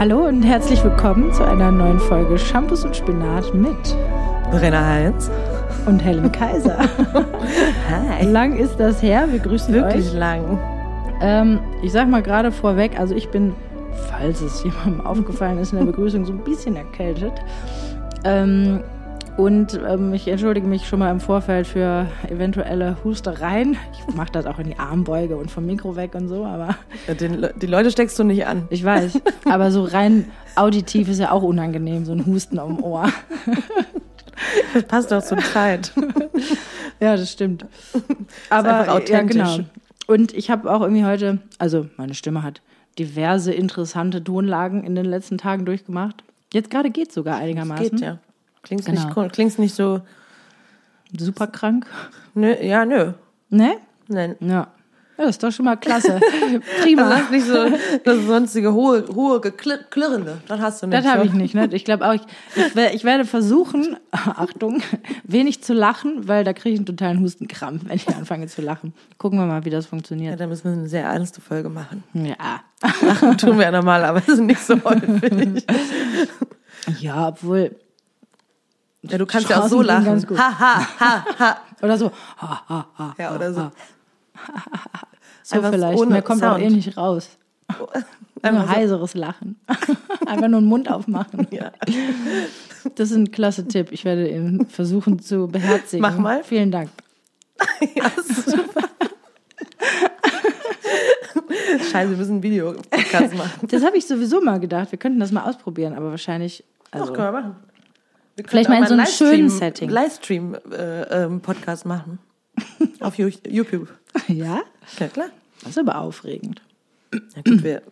Hallo und herzlich willkommen zu einer neuen Folge Shampoos und Spinat mit Verena Heinz. und Helen Kaiser. Hi. Lang ist das her, wir grüßen Wirklich euch. lang. Ähm, ich sag mal gerade vorweg, also ich bin, falls es jemandem aufgefallen ist in der Begrüßung, so ein bisschen erkältet. Ähm, und ähm, ich entschuldige mich schon mal im Vorfeld für eventuelle Hustereien. Ich mache das auch in die Armbeuge und vom Mikro weg und so, aber Den, Le- die Leute steckst du nicht an. ich weiß. Aber so rein auditiv ist ja auch unangenehm, so ein Husten am Ohr. Das passt doch zur Zeit. Ja, das stimmt. Aber einfach ja, genau. Und ich habe auch irgendwie heute, also meine Stimme hat diverse interessante Tonlagen in den letzten Tagen durchgemacht. Jetzt gerade geht sogar einigermaßen. Geht ja. Klingst, Genau. nicht, klingst nicht so. Super krank. Nö, ja, nö. Ne? Nein. Ja. Ja, das ist doch schon mal klasse. Prima. Das ist nicht so das sonstige hohe, hohe Klirrende. Das hast du nicht. Das habe so. ich nicht. Ne? Ich glaube auch, ich, ich, ich werde versuchen, Achtung, wenig zu lachen, weil da kriege ich einen totalen Hustenkrampf, wenn ich anfange zu lachen. Gucken wir mal, wie das Ja, funktioniert. da müssen wir eine sehr ernste Folge machen. Ja. Lachen tun wir ja normalerweise nicht so häufig. Ja, obwohl. Ja, du kannst ja auch so lachen. Ha, ha, ha, ha. Oder so. Ha, ha, ha, Ja, oder so. So Einfach vielleicht. ohne Mehr kommt auch Sound. eh nicht raus. Einfach Nur heiseres Lachen. Einfach nur den Mund aufmachen. Ja. Das ist ein klasse Tipp. Ich werde ihn versuchen zu beherzigen. Mach mal. Vielen Dank. Ja, super. Scheiße, wir müssen ein Video-Podcast machen. Das habe ich sowieso mal gedacht. Wir könnten das mal ausprobieren, aber wahrscheinlich. Also, Doch, können wir machen. Wir Vielleicht mal in so einem schönen Setting. Livestream-Podcast machen. Auf YouTube. ja? Ja, klar. Das ist aber aufregend. Ja, gut, wir,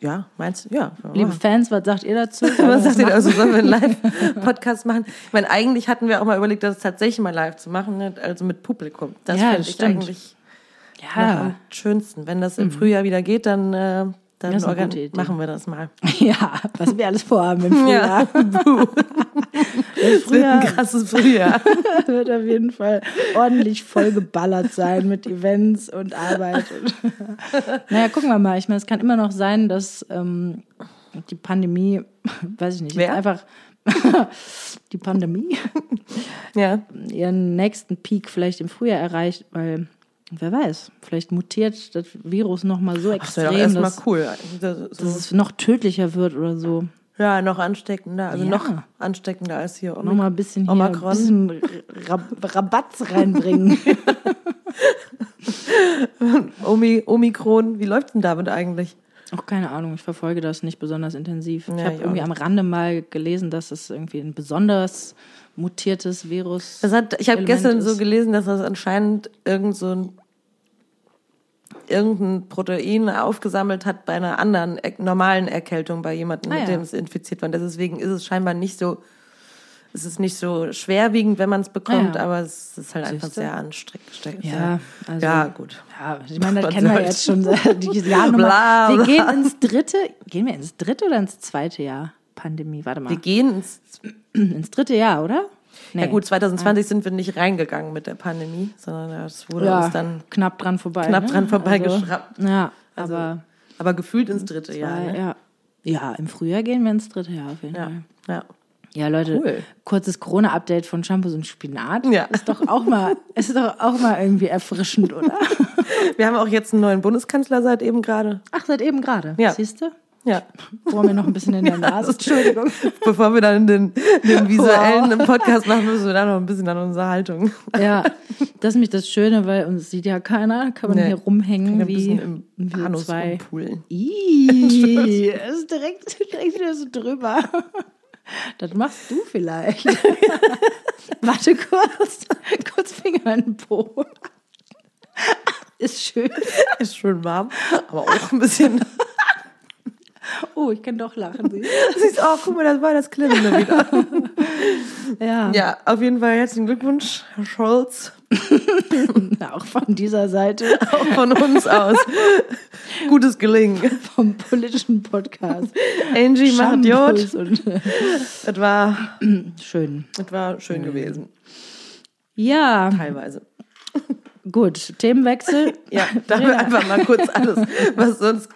ja, meinst du? Ja. Liebe. Fans, was sagt ihr dazu? Was sagt ihr also, sollen wir einen Live-Podcast machen? Ich meine, eigentlich hatten wir auch mal überlegt, das tatsächlich mal live zu machen, ne? also mit Publikum. Das Ja, fände das ich eigentlich Ja. am schönsten. Wenn das im Frühjahr wieder geht, dann, äh, dann machen wir das mal. ja, was wir alles vorhaben im Frühjahr. Das wird ein krasses Frühjahr. wird auf jeden Fall ordentlich vollgeballert sein mit Events und Arbeit. Naja, gucken wir mal. Ich meine, es kann immer noch sein, dass ähm, die Pandemie, weiß ich nicht, Wer? einfach die Pandemie ja. ihren nächsten Peak vielleicht im Frühjahr erreicht, weil wer weiß, vielleicht mutiert das Virus noch mal so Das doch extrem, erstmal dass, cool. Das, so, dass es noch tödlicher wird oder so. Ja, noch ansteckender. Also Ja. noch ansteckender als hier. Noch mal ein bisschen hier, Omikron. bisschen Rab Rabatz reinbringen. Omi, Omikron. Wie läuft denn damit eigentlich? Auch keine Ahnung, ich verfolge das nicht besonders intensiv. ich Ja, habe ich auch irgendwie am Rande mal gelesen, dass es irgendwie ein besonders mutiertes Virus hat, ich habe Element gestern so ist. gelesen, dass das anscheinend irgend so ein irgendein Protein aufgesammelt hat bei einer anderen er normalen Erkältung bei jemandem, Ah, mit ja. dem es infiziert war. Deswegen ist es scheinbar nicht so, es ist nicht so schwerwiegend, wenn man es bekommt, Ah, ja. aber es ist halt einfach Siehste? sehr anstrengend. Ja, also, ja, gut. Ja, ich meine, das kennen wir jetzt schon seit die Jahrnummer. Bla, Wir bla. gehen ins dritte, gehen wir ins dritte oder ins zweite Jahr Pandemie? Warte mal. Wir gehen ins, ins dritte Jahr, oder? Nee. ja gut, 2020 sind wir nicht reingegangen mit der Pandemie, sondern es wurde Ja, uns dann knapp dran vorbei. knapp ne? dran vorbei Also, geschraubt. Ja, Also, aber aber gefühlt ins dritte Jahr. zwei, Ne? ja. ja, im Frühjahr gehen wir ins dritte Jahr auf jeden Ja, Fall. ja. Ja, Leute, Cool. kurzes Corona-Update von Shampoos und Spinat. Ja. Ist doch auch mal, ist doch auch mal irgendwie erfrischend, oder? Wir haben auch jetzt einen neuen Bundeskanzler seit eben gerade. Ach, seit eben gerade. Ja. Siehst du? Ja. Bohren mir noch ein bisschen in der Nase. Entschuldigung. Bevor wir dann den, den visuellen im Podcast machen, müssen wir dann noch ein bisschen an unserer Haltung. Ja, das ist nämlich das Schöne, weil uns sieht ja keiner. Kann man Nee. hier rumhängen Ein wie, im wie Anus zwei. das ist direkt, direkt wieder so drüber. Das machst du vielleicht. Warte kurz. Kurz Finger in den Po. Ist schön. Ist schön warm, aber auch ein bisschen. Oh, ich kann doch lachen. siehst du, oh, guck mal, das war das Klemmende wieder. Ja, Ja, auf jeden Fall herzlichen Glückwunsch, Herr Scholz, auch von dieser Seite auch von uns aus. Gutes Gelingen. vom politischen Podcast. Angie macht Jod. Es war, schön. es war schön gewesen. Ja, Teilweise. Gut, Themenwechsel. Ja, da haben wir einfach mal kurz alles, was sonst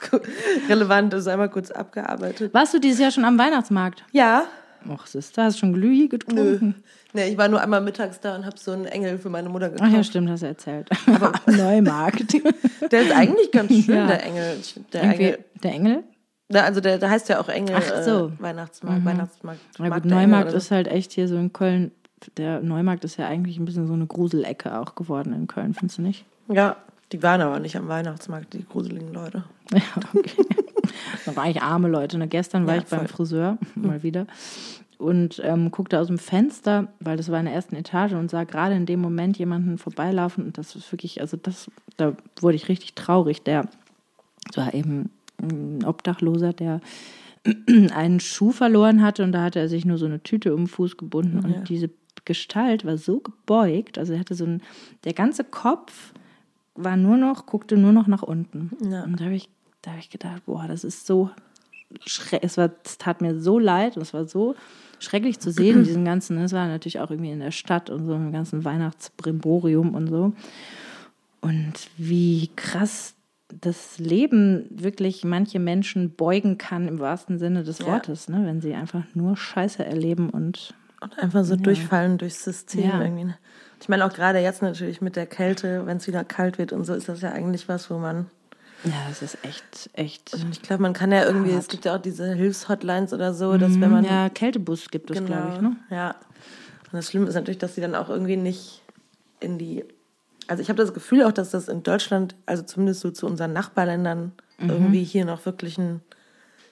relevant ist, einmal kurz abgearbeitet. Warst du dieses Jahr schon am Weihnachtsmarkt? Ja. Och, Sister, hast du schon Glühi getrunken? Nee, ich war nur einmal mittags da und habe so einen Engel für meine Mutter gekauft. Ach ja, stimmt, hast du erzählt. Aber Neumarkt. Der ist eigentlich ganz schön, Ja. der Engel. Der Irgendwie, Engel. der Engel? Na, also der, der heißt ja auch Engel Ach so. äh, Weihnachtsmarkt, Weihnachtsmarkt. Na gut, Neumarkt oder ist halt echt hier so in Köln. Der Neumarkt ist ja eigentlich ein bisschen so eine Gruselecke auch geworden in Köln, findest du nicht? Ja, die waren aber nicht am Weihnachtsmarkt, die gruseligen Leute. Ja, okay. da war ich arme Leute. Ne? Gestern war Ja, ich beim voll. Friseur, mal wieder, und ähm, guckte aus dem Fenster, weil das war in der ersten Etage und sah gerade in dem Moment jemanden vorbeilaufen und das ist wirklich, also das, da wurde ich richtig traurig. Der es war eben ein Obdachloser, der einen Schuh verloren hatte und da hatte er sich nur so eine Tüte um den Fuß gebunden und diese Gestalt war so gebeugt, also er hatte so ein, der ganze Kopf war nur noch, guckte nur noch nach unten. Ja. Und da habe ich, da habe ich gedacht, boah, das ist so schrecklich, es war, es tat mir so leid und es war so schrecklich zu sehen, diesen ganzen, es war natürlich auch irgendwie in der Stadt und so im ganzen Weihnachtsbrimborium und so. Und wie krass das Leben wirklich manche Menschen beugen kann im wahrsten Sinne des Ja. Wortes, ne? wenn sie einfach nur Scheiße erleben und Und einfach so durchfallen durchs System Ja. irgendwie. ne? Ich meine auch gerade jetzt natürlich mit der Kälte, wenn es wieder kalt wird und so, ist das ja eigentlich was, wo man ja, das ist echt, echt. Und ich glaube, man kann ja irgendwie, es gibt ja auch diese Hilfshotlines oder so, dass wenn man. Mhm. ja, Kältebus gibt es, glaube ich, ne? Ja. Und das Schlimme ist natürlich, dass sie dann auch irgendwie nicht in die. Also ich habe das Gefühl auch, dass das in Deutschland, also zumindest so zu unseren Nachbarländern, irgendwie hier noch wirklich ein Mhm.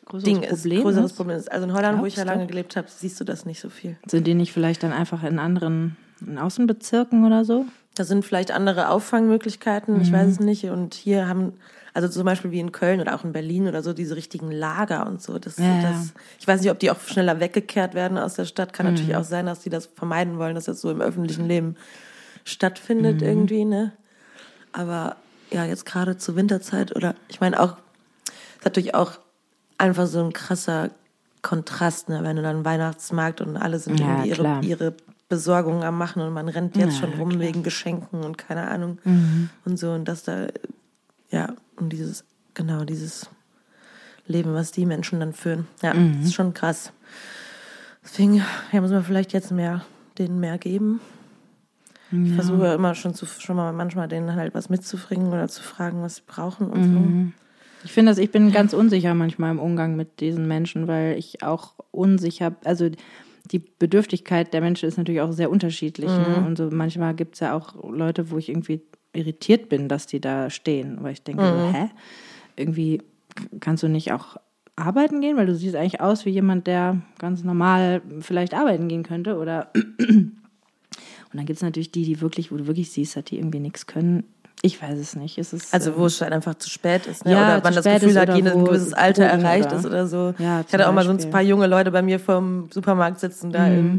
Größeres Ding ist, Problem größeres ist. Problem ist. Also in Holland, wo ich ja Glaubst du? lange gelebt habe, siehst du das nicht so viel. Sind die nicht vielleicht dann einfach in anderen in Außenbezirken oder so? Da sind vielleicht andere Auffangmöglichkeiten, ich weiß es nicht. Und hier haben, also zum Beispiel wie in Köln oder auch in Berlin oder so, diese richtigen Lager und so. Das, Ja, das, ich weiß nicht, ob die auch schneller weggekehrt werden aus der Stadt. Kann natürlich auch sein, dass die das vermeiden wollen, dass das so im öffentlichen Leben stattfindet irgendwie, ne? Aber ja, jetzt gerade zur Winterzeit oder ich meine auch, ist natürlich auch einfach so ein krasser Kontrast, ne? wenn du dann Weihnachtsmarkt und alle sind Ja, irgendwie ihre, ihre Besorgungen am machen und man rennt jetzt Ja, schon rum klar. Mhm. wegen Geschenken und keine Ahnung und so und dass da ja und dieses genau dieses Leben, was die Menschen dann führen, ja, Mhm. ist schon krass. Deswegen ja, muss man vielleicht jetzt mehr denen mehr geben. Ich versuche ja immer schon zu schon mal manchmal denen halt was mitzubringen oder zu fragen, was sie brauchen und Mhm. Ich finde das, ich bin ganz unsicher manchmal im Umgang mit diesen Menschen, weil ich auch unsicher, also die Bedürftigkeit der Menschen ist natürlich auch sehr unterschiedlich. Ne? Und so manchmal gibt es ja auch Leute, wo ich irgendwie irritiert bin, dass die da stehen. Weil ich denke, so, hä? Irgendwie kannst du nicht auch arbeiten gehen, weil du siehst eigentlich aus wie jemand, der ganz normal vielleicht arbeiten gehen könnte. Oder und dann gibt es natürlich die, die wirklich, wo du wirklich siehst, dass die irgendwie nichts können. Ich weiß es nicht. Es ist, so. Also wo es halt einfach zu spät ist, ne? Ja, oder man das Gefühl hat, jenes ein gewisses Alter erreicht ist oder so. Ja, ich hatte auch mal so ein paar junge Leute bei mir vom Supermarkt sitzen da Mhm. in,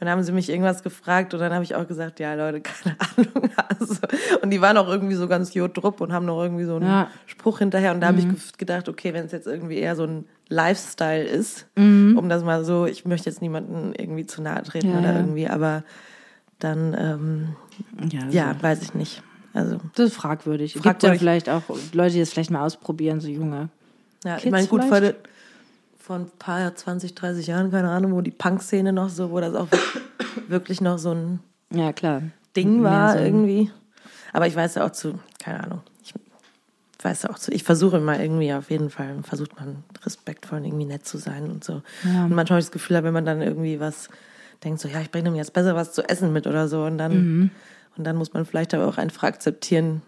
und dann haben sie mich irgendwas gefragt und dann habe ich auch gesagt, ja Leute, keine Ahnung. Also, und die waren auch irgendwie so ganz jodrupp und haben noch irgendwie so einen Ja. Mhm. Spruch hinterher. Und da habe ich gedacht, okay, wenn es jetzt irgendwie eher so ein Lifestyle ist, Mhm. um das mal so, ich möchte jetzt niemanden irgendwie zu nahe treten Ja, oder irgendwie, aber dann, ähm, ja, ja, weiß ich nicht. Also, Das ist fragwürdig. Es gibt ja Fragwürdig. vielleicht auch Leute, die das vielleicht mal ausprobieren, so junge. Ja, ich Kids meine, gut, vor, ein paar 20, 30 Jahren, keine Ahnung, wo die Punk-Szene noch so, wo das auch wirklich noch so ein Ja, klar. Ding war so irgendwie. Aber ich weiß ja auch zu, keine Ahnung, ich weiß ja auch zu, ich versuche immer irgendwie auf jeden Fall, versucht man respektvoll und irgendwie nett zu sein und so. Ja. Und manchmal habe ich das Gefühl, wenn man dann irgendwie was denkt, so, ja, ich bringe dem jetzt besser was zu essen mit oder so und dann, Mhm. Und dann muss man vielleicht aber auch einfach akzeptieren,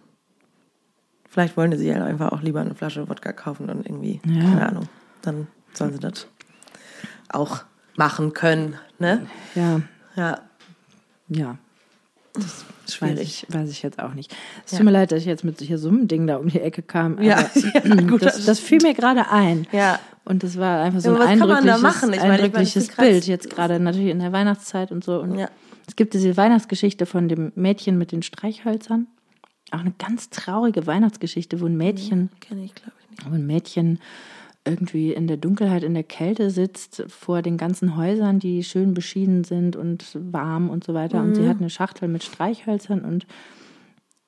vielleicht wollen sie halt einfach auch lieber eine Flasche Wodka kaufen und irgendwie, Ja. keine Ahnung, dann sollen sie das auch machen können, ne? Ja, Ja, ja. Das weiß schwierig. ich, weiß ich jetzt auch nicht. Es Ja. tut mir leid, dass ich jetzt mit hier so einem Ding da um die Ecke kam. Ja, ja, gut, das, das- fiel mir gerade ein. Ja. Und das war einfach so Ja, ein aber was kann man da eindrückliches, machen? Ich meine, ist. Bild, jetzt gerade natürlich in der Weihnachtszeit und so. Und Ja. Es gibt diese Weihnachtsgeschichte von dem Mädchen mit den Streichhölzern. Auch eine ganz traurige Weihnachtsgeschichte, wo ein Mädchen Kenne ich, glaube ich, nicht. wo ein Mädchen irgendwie in der Dunkelheit, in der Kälte sitzt, vor den ganzen Häusern, die schön beschieden sind und warm und so weiter. Und sie hat eine Schachtel mit Streichhölzern und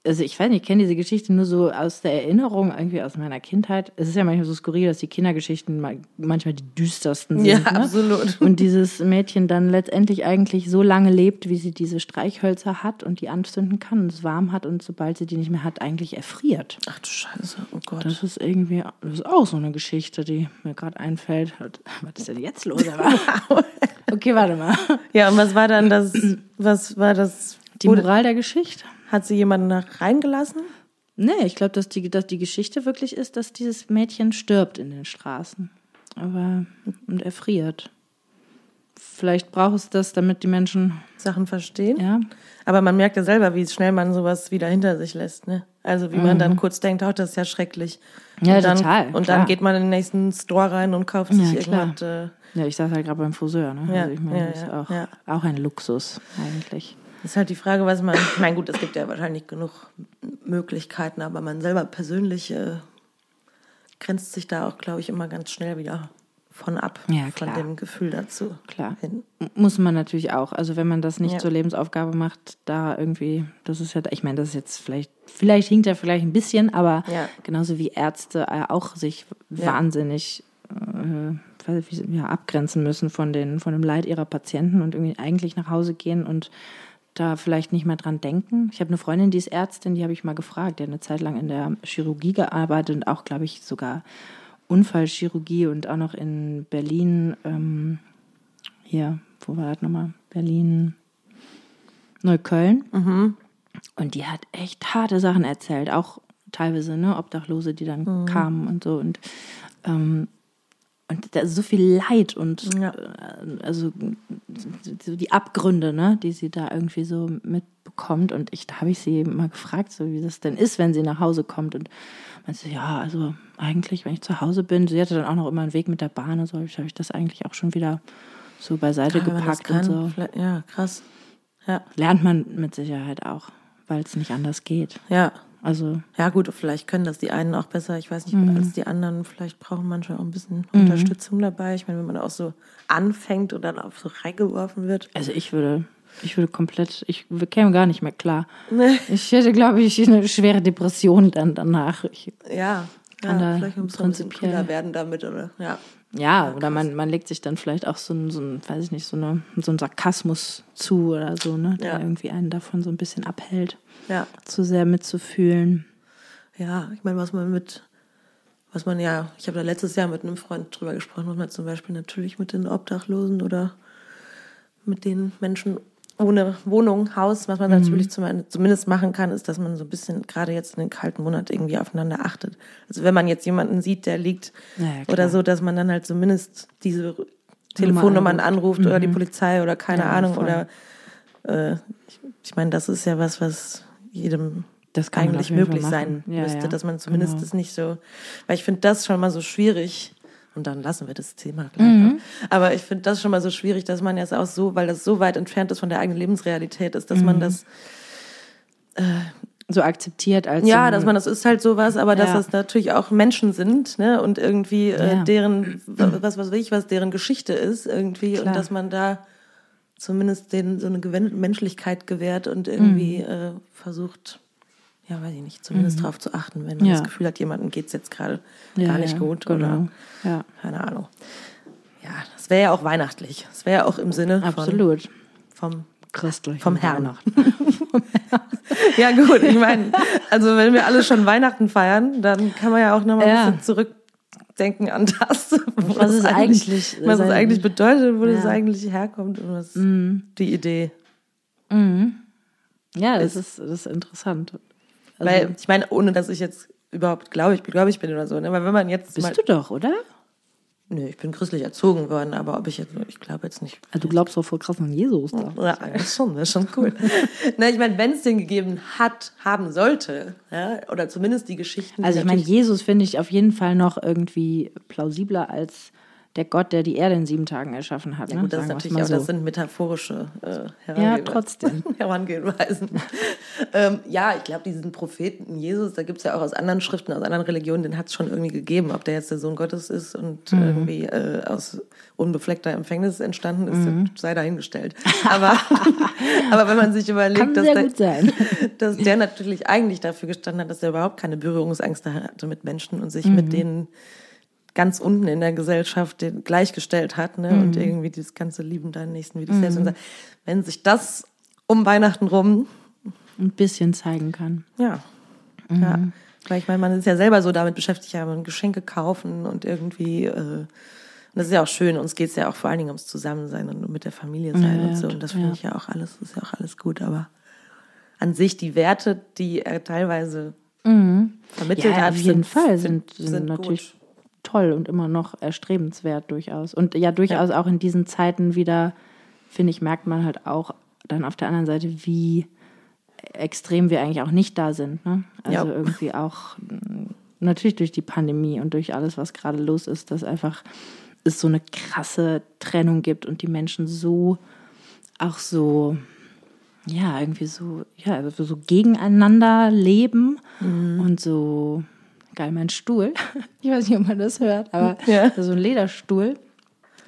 also ich weiß nicht, ich kenne diese Geschichte nur so aus der Erinnerung, irgendwie aus meiner Kindheit. Es ist ja manchmal so skurril, dass die Kindergeschichten manchmal die düstersten sind. Ja, ne? absolut. Und dieses Mädchen dann letztendlich eigentlich so lange lebt, wie sie diese Streichhölzer hat und die anzünden kann und es warm hat und sobald sie die nicht mehr hat, eigentlich erfriert. Ach du Scheiße, oh Gott. Das ist irgendwie, das ist auch so eine Geschichte, die mir gerade einfällt. Was ist denn jetzt los? okay, warte mal. Ja, und was war dann das, was war das? Die Moral der Geschichte? Hat sie jemanden nach reingelassen? Nee, ich glaube, dass die, dass die Geschichte wirklich ist, dass dieses Mädchen stirbt in den Straßen. Aber und erfriert. Vielleicht braucht es das, damit die Menschen Sachen verstehen. Ja. Aber man merkt ja selber, wie schnell man sowas wieder hinter sich lässt. Ne? Also wie man dann kurz denkt, oh, das ist ja schrecklich. Ja, und dann, total, Und klar. dann geht man in den nächsten Store rein und kauft sich Ja, irgendwas. Äh, Ja, ich saß halt gerade beim Friseur, ne? Ja, also ich meine, ja, das ist ja, auch, ja. auch ein Luxus eigentlich. Ist halt die Frage, was man. Ich meine, gut, es gibt ja wahrscheinlich genug Möglichkeiten, aber man selber persönlich äh, grenzt sich da auch, glaube ich, immer ganz schnell wieder von ab, Ja, von klar. dem Gefühl dazu. Klar. Hin. Muss man natürlich auch. Also wenn man das nicht Ja. zur Lebensaufgabe macht, da irgendwie, das ist ja, ich meine, das ist jetzt vielleicht, vielleicht hinkt er vielleicht ein bisschen, aber Ja. genauso wie Ärzte äh, auch sich wahnsinnig äh, ja, abgrenzen müssen von, den, von dem Leid ihrer Patienten und irgendwie eigentlich nach Hause gehen und da vielleicht nicht mehr dran denken. Ich habe eine Freundin, die ist Ärztin, die habe ich mal gefragt, die hat eine Zeit lang in der Chirurgie gearbeitet und auch, glaube ich, sogar Unfallchirurgie und auch noch in Berlin, ähm, hier, wo war das nochmal? Berlin, Neukölln. Und die hat echt harte Sachen erzählt, auch teilweise, ne, Obdachlose, die dann kamen und so. Und, ähm, und da ist so viel Leid und Ja. äh, also so die Abgründe, ne, die sie da irgendwie so mitbekommt. Und ich, da habe ich sie mal gefragt, so wie das denn ist, wenn sie nach Hause kommt. Und meinte sie, ja, also eigentlich, wenn ich zu Hause bin, sie hatte dann auch noch immer einen Weg mit der Bahn und so, habe ich, hab ich das eigentlich auch schon wieder so beiseite Ja, das gepackt und so. Ja, krass. Ja, Lernt man mit Sicherheit auch, weil es nicht anders geht. ja. Also, Ja, gut, vielleicht können das die einen auch besser, ich weiß nicht, Mhm. als die anderen. Vielleicht brauchen manche auch ein bisschen Unterstützung dabei. Ich meine, wenn man auch so anfängt und dann auch so reingeworfen wird. also ich würde, ich würde komplett, ich käme gar nicht mehr klar. Nee. Ich hätte, glaube ich, eine schwere Depression dann danach. Ich, Ja, Kann ja da vielleicht muss man ein bisschen prinzipiell- werden damit, oder? Ja. Ja, oder man, man legt sich dann vielleicht auch so ein, so ein, weiß ich nicht, so, eine, so ein Sarkasmus zu oder so, ne, der Ja. irgendwie einen davon so ein bisschen abhält, Ja. zu sehr mitzufühlen. Ja, ich meine, was man mit, was man ja, ich habe da letztes Jahr mit einem Freund drüber gesprochen, was man zum Beispiel natürlich mit den Obdachlosen oder mit den Menschen ohne Wohnung, Haus, was man natürlich zum, zumindest machen kann, ist, dass man so ein bisschen gerade jetzt in den kalten Monaten irgendwie aufeinander achtet. Also wenn man jetzt jemanden sieht, der liegt Ja, ja, klar. oder so, dass man dann halt zumindest diese Telefonnummern anruft. anruft oder die Polizei oder keine Ja, Ahnung voll. oder äh, ich, ich meine, das ist ja was, was jedem eigentlich möglich sein. Ja, müsste, ja, dass man zumindest genau. das nicht so, weil ich finde das schon mal so schwierig. Und dann lassen wir das Thema gleich. Mhm. auch. Aber ich finde das schon mal so schwierig, dass man jetzt auch so, weil das so weit entfernt ist von der eigenen Lebensrealität ist, dass Mhm. man das, So akzeptiert als ja, so dass man das ist halt sowas, aber dass Ja. das natürlich auch Menschen sind, ne, und irgendwie äh, Ja. deren, was, was weiß ich, was deren Geschichte ist, irgendwie, Klar. und dass man da zumindest denen so eine Menschlichkeit gewährt und irgendwie Mhm. äh, versucht, ja, weiß ich nicht, zumindest drauf zu achten, wenn man Ja. das Gefühl hat, jemandem geht's jetzt gerade Ja, gar nicht gut genau. oder Ja, keine Ahnung. Ja, das wäre ja auch weihnachtlich. Das wäre ja auch im Sinne von, absolut. vom Christlich. vom Herrn. Ja, gut, ich meine, also wenn wir alle schon Weihnachten feiern, dann kann man ja auch noch mal Ja. ein bisschen zurückdenken an das, Was das es eigentlich was es eigentlich bedeutet, wo das Ja. eigentlich herkommt und was die Idee. Ja, das ist, das ist interessant. Also, Weil ich meine, ohne dass ich jetzt überhaupt glaube, ich glaube ich bin oder so, ne? Weil wenn man jetzt bist mal, du doch, oder? nö, ich bin christlich erzogen worden, aber ob ich jetzt, ich glaube jetzt nicht. Also, du glaubst doch voll krass an Jesus. Da. Ja, das ist schon, das ist schon cool. Na, ich meine, wenn es den gegeben hat, haben sollte, ja, oder zumindest die Geschichten. Also ich meine, Jesus finde ich auf jeden Fall noch irgendwie plausibler als der Gott, der die Erde in sieben Tagen erschaffen hat. Ja, ne? gut, das, Sagen wir's natürlich auch, so. das sind metaphorische äh, Ja, Herangeweisen. trotzdem. Herangeweisen. ähm, ja, ich glaube, diesen Propheten Jesus, da gibt es ja auch aus anderen Schriften, aus anderen Religionen, den hat es schon irgendwie gegeben. Ob der jetzt der Sohn Gottes ist und Mhm. irgendwie äh, aus unbefleckter Empfängnis entstanden ist, Mhm. sei dahingestellt. Aber, aber wenn man sich überlegt, dass, der, dass der natürlich eigentlich dafür gestanden hat, dass er überhaupt keine Berührungsangst hatte mit Menschen und sich Mhm. mit denen ganz unten in der Gesellschaft den gleichgestellt hat ne? Mhm. und irgendwie dieses ganze Lieben deinen Nächsten wie dich selbst. Und wenn sich das um Weihnachten rum, Ein bisschen zeigen kann. ja, Mhm. ja. Weil ich meine, man ist ja selber so damit beschäftigt, ja, man Geschenke kaufen und irgendwie, äh, und das ist ja auch schön, uns geht's ja auch vor allen Dingen ums Zusammensein und mit der Familie sein Ja, und so. ja, Und das ja. finde ich ja auch alles, ist ja auch alles gut, aber an sich die Werte, die er teilweise vermittelt Mhm. Ja, hat, auf jeden sind, Fall sind, sind, sind natürlich gut. Toll und immer noch erstrebenswert durchaus. Und ja, durchaus auch in diesen Zeiten wieder, finde ich, merkt man halt auch dann auf der anderen Seite, wie extrem wir eigentlich auch nicht da sind. Ne? Also Ja. irgendwie auch mh, natürlich durch die Pandemie und durch alles, was gerade los ist, dass einfach es so eine krasse Trennung gibt und die Menschen so auch so ja, irgendwie so, ja, also so gegeneinander leben Mhm. und so, geil, mein Stuhl. Ich weiß nicht, ob man das hört, aber Ja. so ein Lederstuhl.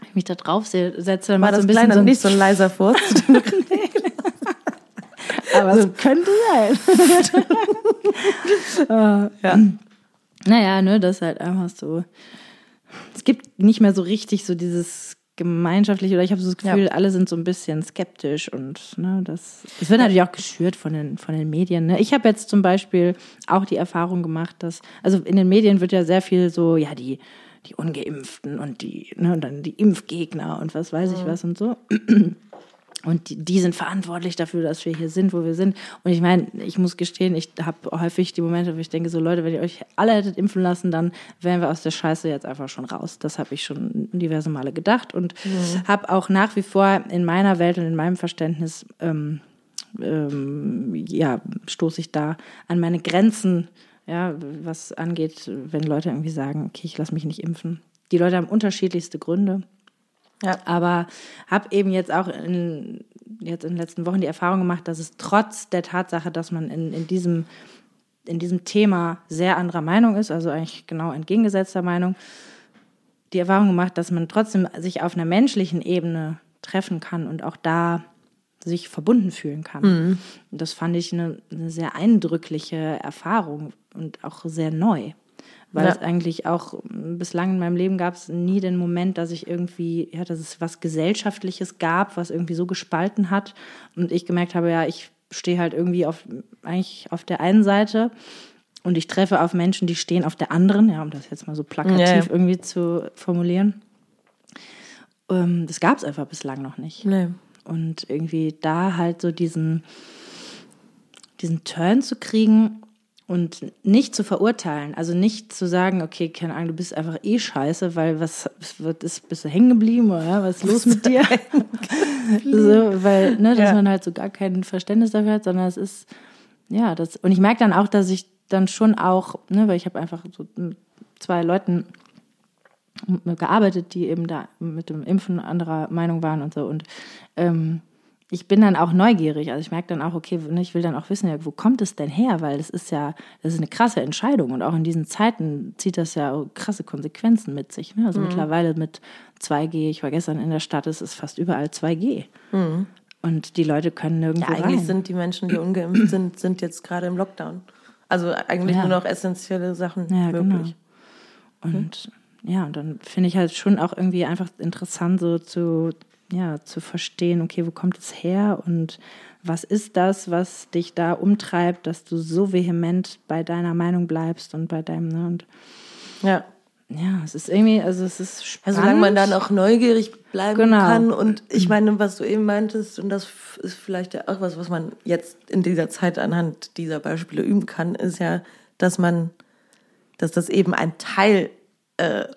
Wenn ich mich da drauf se- setze, dann War macht so das ein bisschen so ein, nicht so ein leiser Furz? aber es könnte sein. ja. Naja, ne, das ist halt einfach so. Es gibt nicht mehr so richtig so dieses gemeinschaftliche, oder ich habe so das Gefühl, Ja. alle sind so ein bisschen skeptisch und ne, das, das wird natürlich auch geschürt von den, von den Medien. Ne? Ich habe jetzt zum Beispiel auch die Erfahrung gemacht, dass, also in den Medien wird ja sehr viel so, ja, die, die Ungeimpften und die, ne, und dann die Impfgegner und was weiß ich was und so. Und die, die sind verantwortlich dafür, dass wir hier sind, wo wir sind. Und ich meine, ich muss gestehen, ich habe häufig die Momente, wo ich denke, so Leute, wenn ihr euch alle hättet impfen lassen, dann wären wir aus der Scheiße jetzt einfach schon raus. Das habe ich schon diverse Male gedacht und habe auch nach wie vor in meiner Welt und in meinem Verständnis, ähm, ähm, ja, stoße ich da an meine Grenzen, ja, was angeht, wenn Leute irgendwie sagen, okay, ich lasse mich nicht impfen. Die Leute haben unterschiedlichste Gründe. Ja. Aber habe eben jetzt auch in, jetzt in den letzten Wochen die Erfahrung gemacht, dass es trotz der Tatsache, dass man in, in, diesem, in diesem Thema sehr anderer Meinung ist, also eigentlich genau entgegengesetzter Meinung, die Erfahrung gemacht, dass man trotzdem sich auf einer menschlichen Ebene treffen kann und auch da sich verbunden fühlen kann. Und das fand ich eine, eine sehr eindrückliche Erfahrung und auch sehr neu. Weil Ja. es eigentlich auch bislang in meinem Leben gab es nie den Moment, dass ich irgendwie, ja, dass es was Gesellschaftliches gab, was irgendwie so gespalten hat. Und ich gemerkt habe, ja, ich stehe halt irgendwie auf, eigentlich auf der einen Seite und ich treffe auf Menschen, die stehen auf der anderen, ja, um das jetzt mal so plakativ Ja, ja. irgendwie zu formulieren. Ähm, das gab es einfach bislang noch nicht. Nee. Und irgendwie da halt so diesen, diesen Turn zu kriegen und nicht zu verurteilen. Also nicht zu sagen, okay, keine Ahnung, du bist einfach eh scheiße, weil was, was ist, bist du hängen geblieben oder was ist los mit dir? so, weil, ne, dass Ja. man halt so gar kein Verständnis dafür hat, sondern es ist, ja, das, und ich merke dann auch, dass ich dann schon auch, ne, weil ich habe einfach so mit zwei Leuten gearbeitet, die eben da mit dem Impfen anderer Meinung waren und so. Und ähm, ich bin dann auch neugierig. Also ich merke dann auch, okay, ne, ich will dann auch wissen, ja, wo kommt es denn her? Weil das ist ja, das ist eine krasse Entscheidung. Und auch in diesen Zeiten zieht das ja krasse Konsequenzen mit sich. Ne? Also mittlerweile mit 2G, ich war gestern in der Stadt, es ist fast überall 2G. Und die Leute können Ja, nirgendwo eigentlich rein. sind die Menschen, die ungeimpft sind, sind jetzt gerade im Lockdown. Also eigentlich Ja. nur noch essentielle Sachen Ja, genau. möglich. Und ja, und dann finde ich halt schon auch irgendwie einfach interessant, so zu, ja, zu verstehen, okay, wo kommt es her und was ist das, was dich da umtreibt, dass du so vehement bei deiner Meinung bleibst und bei deinem, ne? Und Ja. ja, es ist irgendwie, also es ist spannend. solange man dann auch neugierig bleiben Genau. kann. Und ich meine, was du eben meintest, und das ist vielleicht ja auch was, was man jetzt in dieser Zeit anhand dieser Beispiele üben kann, ist ja, dass man, dass das eben ein Teil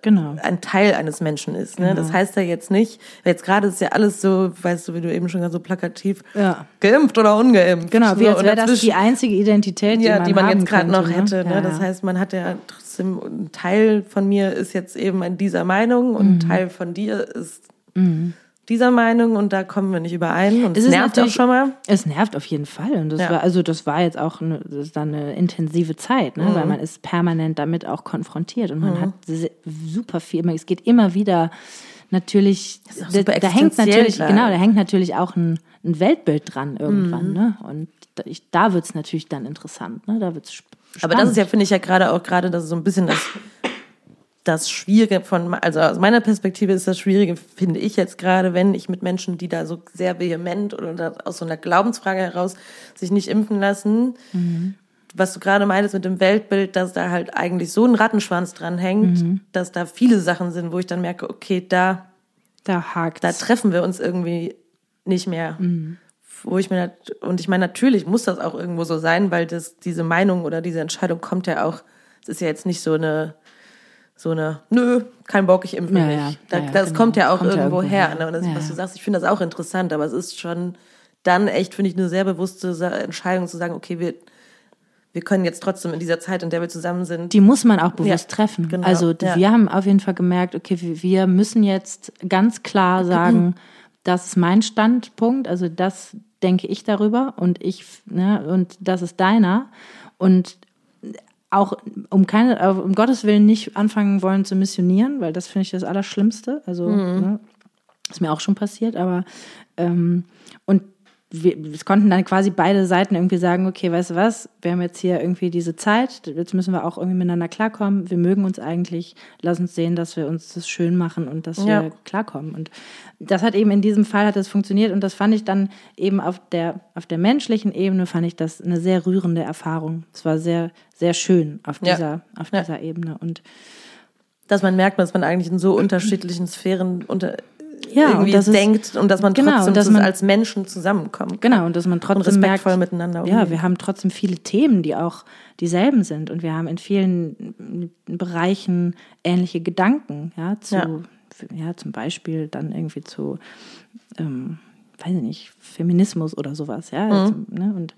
Genau. ein Teil eines Menschen ist. Ne? Das heißt ja jetzt nicht, jetzt gerade ist ja alles so, weißt du, wie du eben schon gesagt so plakativ, Ja. geimpft oder ungeimpft. Genau, wie So, als wäre das die einzige Identität, die ja, man die man jetzt gerade noch hätte. Ne? Ja, Das heißt, man hat ja trotzdem ein Teil von mir ist jetzt eben in dieser Meinung und ein Teil von dir ist dieser Meinung und da kommen wir nicht überein und es, ist nervt auch schon mal. Es nervt auf jeden Fall. Und das Ja. war, also das war jetzt auch eine, das dann eine intensive Zeit, ne? Mhm. weil man ist permanent damit auch konfrontiert und man hat se- super viel, es geht immer wieder natürlich, da, da hängt natürlich, klar. genau, da hängt natürlich auch ein, ein Weltbild dran irgendwann, Mhm. ne? Und da, ich, da wird's natürlich dann interessant, ne? Da wird's sp Aber das ist ja, finde ich ja gerade auch gerade, das ist so ein bisschen das, das Schwierige von, also aus meiner Perspektive ist das Schwierige, finde ich jetzt gerade, wenn ich mit Menschen, die da so sehr vehement oder aus so einer Glaubensfrage heraus sich nicht impfen lassen, was du gerade meintest mit dem Weltbild, dass da halt eigentlich so ein Rattenschwanz dran hängt, dass da viele Sachen sind, wo ich dann merke, okay, da, da hakt. da treffen wir uns irgendwie nicht mehr. Wo ich mir, und ich meine, natürlich muss das auch irgendwo so sein, weil das, diese Meinung oder diese Entscheidung kommt ja auch, es ist ja jetzt nicht so eine, so eine, nö, kein Bock, ich impfe Ja, nicht. ja, Da, ja, ja, das genau. kommt ja auch Kommt ja irgendwo irgendwo her. Ne? Und das, Ja, was du ja. sagst, ich finde das auch interessant, aber es ist schon dann echt, finde ich, eine sehr bewusste Entscheidung zu sagen, okay, wir, wir können jetzt trotzdem in dieser Zeit, in der wir zusammen sind, die muss man auch bewusst Ja, treffen. genau, also ja. wir haben auf jeden Fall gemerkt, okay, wir- wir müssen jetzt ganz klar sagen, das ist mein Standpunkt, also das denke ich darüber und ich, ne, und das ist deiner. Und auch um keine, äh, um Gottes Willen nicht anfangen wollen zu missionieren, weil das finde ich das Allerschlimmste. Also, ne, ist mir auch schon passiert, aber ähm, und wir, es konnten dann quasi beide Seiten irgendwie sagen, okay, weißt du was, wir haben jetzt hier irgendwie diese Zeit, jetzt müssen wir auch irgendwie miteinander klarkommen, wir mögen uns eigentlich, lass uns sehen, dass wir uns das schön machen und dass Ja. wir klarkommen. Und das hat eben in diesem Fall hat das funktioniert und das fand ich dann eben auf der, auf der menschlichen Ebene fand ich das eine sehr rührende Erfahrung. Es war sehr, sehr schön auf Ja. dieser, auf Ja. dieser Ebene und dass man merkt, dass man eigentlich in so unterschiedlichen Sphären unter, Ja, irgendwie und das ist- denkt und dass man genau, trotzdem und dass man- als Menschen zusammenkommt. Genau, und dass man trotzdem respektvoll merkt, miteinander Ja, umgeht. wir haben trotzdem viele Themen, die auch dieselben sind. Und wir haben in vielen Bereichen ähnliche Gedanken, ja, zu, Ja. ja, zum Beispiel dann irgendwie zu, ähm, weiß ich nicht, Feminismus oder sowas, ja. Mhm. Also, ne, und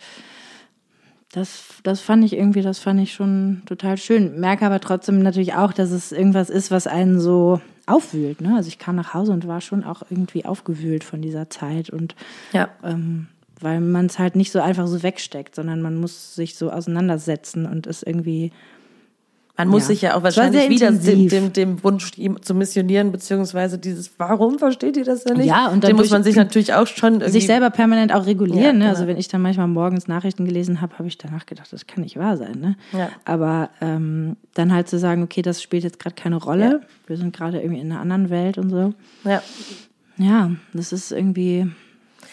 das, das fand ich irgendwie, das fand ich schon total schön. Merke aber trotzdem natürlich auch, dass es irgendwas ist, was einen so aufwühlt. Ne? Also ich kam nach Hause und war schon auch irgendwie aufgewühlt von dieser Zeit und Ja. ähm, weil man es halt nicht so einfach so wegsteckt, sondern man muss sich so auseinandersetzen und es irgendwie Man muss Ja. sich ja auch wahrscheinlich wieder dem, dem, dem Wunsch ihm zu missionieren, beziehungsweise dieses, warum versteht ihr das denn nicht? Ja, und den muss man sich natürlich auch schon sich selber permanent auch regulieren. Ja, ne? genau. Also wenn ich dann manchmal morgens Nachrichten gelesen habe, habe ich danach gedacht, das kann nicht wahr sein. Ne? Ja. Aber ähm, dann halt zu sagen, okay, das spielt jetzt gerade keine Rolle. Wir sind gerade irgendwie in einer anderen Welt und so. ja. Ja, das ist irgendwie.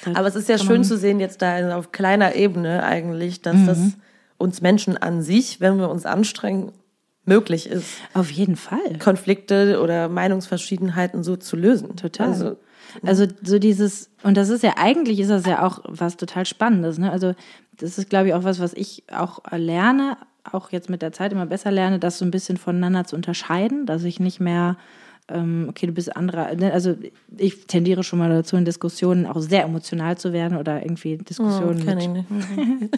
da Aber es ist ja schön zu sehen jetzt da auf kleiner Ebene eigentlich, dass Mhm. das uns Menschen an sich, wenn wir uns anstrengen, möglich ist, Auf jeden Fall. Konflikte oder Meinungsverschiedenheiten so zu lösen. Total. Also, Also so dieses, und das ist ja eigentlich ist das ja auch was total Spannendes, ne? Also das ist, glaube ich, auch was, was ich auch lerne, auch jetzt mit der Zeit immer besser lerne, das so ein bisschen voneinander zu unterscheiden, dass ich nicht mehr, ähm, okay, du bist anderer, ne? also ich tendiere schon mal dazu, in Diskussionen auch sehr emotional zu werden oder irgendwie Diskussionen kenn mit,